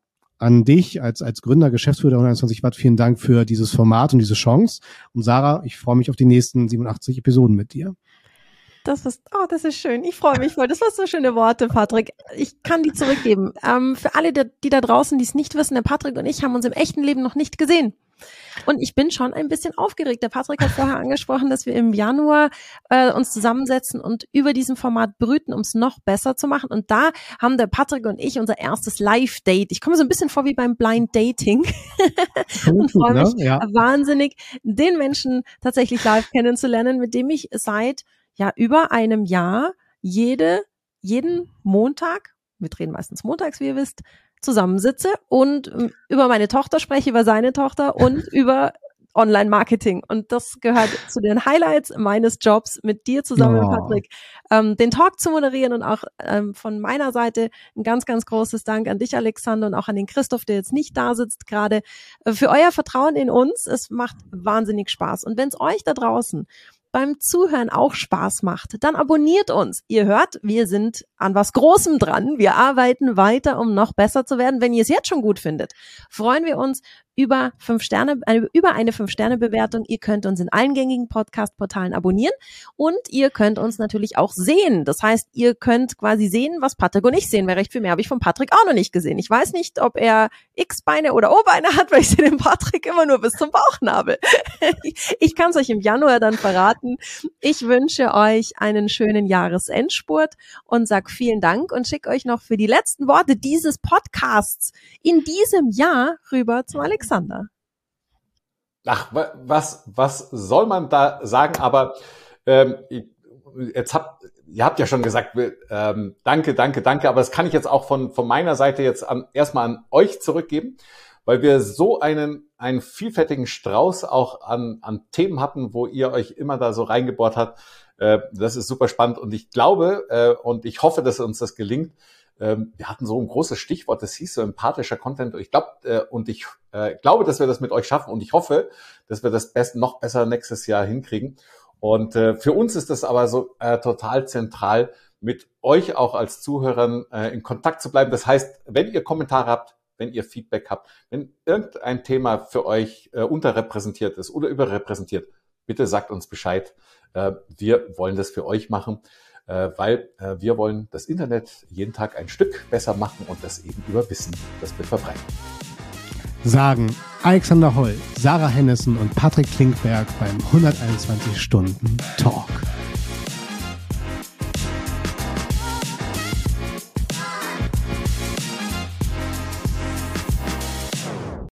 an dich als, als Gründer, Geschäftsführer 120 Watt. Vielen Dank für dieses Format und diese Chance. Und Sarah, ich freue mich auf die nächsten 87 Episoden mit dir. Das ist, oh, das ist schön. Ich freue mich voll. Das waren so schöne Worte, Patrick. Ich kann die zurückgeben. Ähm, für alle, die, die da draußen, die es nicht wissen, der Patrick und ich haben uns im echten Leben noch nicht gesehen. Und ich bin schon ein bisschen aufgeregt. Der Patrick hat vorher angesprochen, dass wir im Januar äh, uns zusammensetzen und über diesem Format brüten, um es noch besser zu machen. Und da haben der Patrick und ich unser erstes Live-Date. Ich komme so ein bisschen vor wie beim Blind Dating <laughs> und freue mich ne? ja. wahnsinnig, den Menschen tatsächlich live kennenzulernen, mit dem ich seit ja über einem Jahr jede jeden Montag, wir drehen meistens montags, wie ihr wisst, zusammensitze und ähm, über meine Tochter spreche, über seine Tochter und <laughs> über Online-Marketing. Und das gehört zu den Highlights meines Jobs, mit dir zusammen, oh. Patrick, ähm, den Talk zu moderieren und auch ähm, von meiner Seite ein ganz, ganz großes Dank an dich, Alexander, und auch an den Christoph, der jetzt nicht da sitzt gerade, äh, für euer Vertrauen in uns. Es macht wahnsinnig Spaß. Und wenn es euch da draußen beim Zuhören auch Spaß macht, dann abonniert uns. Ihr hört, wir sind an was Großem dran. Wir arbeiten weiter, um noch besser zu werden. Wenn ihr es jetzt schon gut findet, freuen wir uns über fünf Sterne, äh, über eine fünf Sterne Bewertung. Ihr könnt uns in allen gängigen Podcast Portalen abonnieren und ihr könnt uns natürlich auch sehen. Das heißt, ihr könnt quasi sehen, was Patrick und ich sehen. Weil recht viel mehr habe ich von Patrick auch noch nicht gesehen. Ich weiß nicht, ob er X-Beine oder O-Beine hat, weil ich sehe den Patrick immer nur bis zum Bauchnabel. <laughs> ich kann es euch im Januar dann verraten. Ich wünsche euch einen schönen Jahresendspurt und sag vielen Dank und schicke euch noch für die letzten Worte dieses Podcasts in diesem Jahr rüber zum Alex Alexander. Ach, was, was soll man da sagen? Aber ähm, jetzt habt, ihr habt ja schon gesagt, ähm, danke, danke, danke, aber das kann ich jetzt auch von, von meiner Seite jetzt an, erstmal an euch zurückgeben, weil wir so einen, einen vielfältigen Strauß auch an, an Themen hatten, wo ihr euch immer da so reingebohrt habt. Äh, das ist super spannend und ich glaube äh, und ich hoffe, dass uns das gelingt, ähm, wir hatten so ein großes Stichwort, das hieß so empathischer Content. Ich glaube äh, und ich äh, glaube, dass wir das mit euch schaffen und ich hoffe, dass wir das best noch besser nächstes Jahr hinkriegen. Und äh, für uns ist das aber so total zentral, mit euch auch als Zuhörern in Kontakt zu bleiben. Das heißt, wenn ihr Kommentare habt, wenn ihr Feedback habt, wenn irgendein Thema für euch unterrepräsentiert ist oder überrepräsentiert, bitte sagt uns Bescheid. Wir wollen das für euch machen, weil äh, wir wollen das Internet jeden Tag ein Stück besser machen und das eben über Wissen, das wir verbreiten. Sagen Alexander Holl, Sarah Hennissen und Patrick Klinkberg beim 121 Stunden Talk.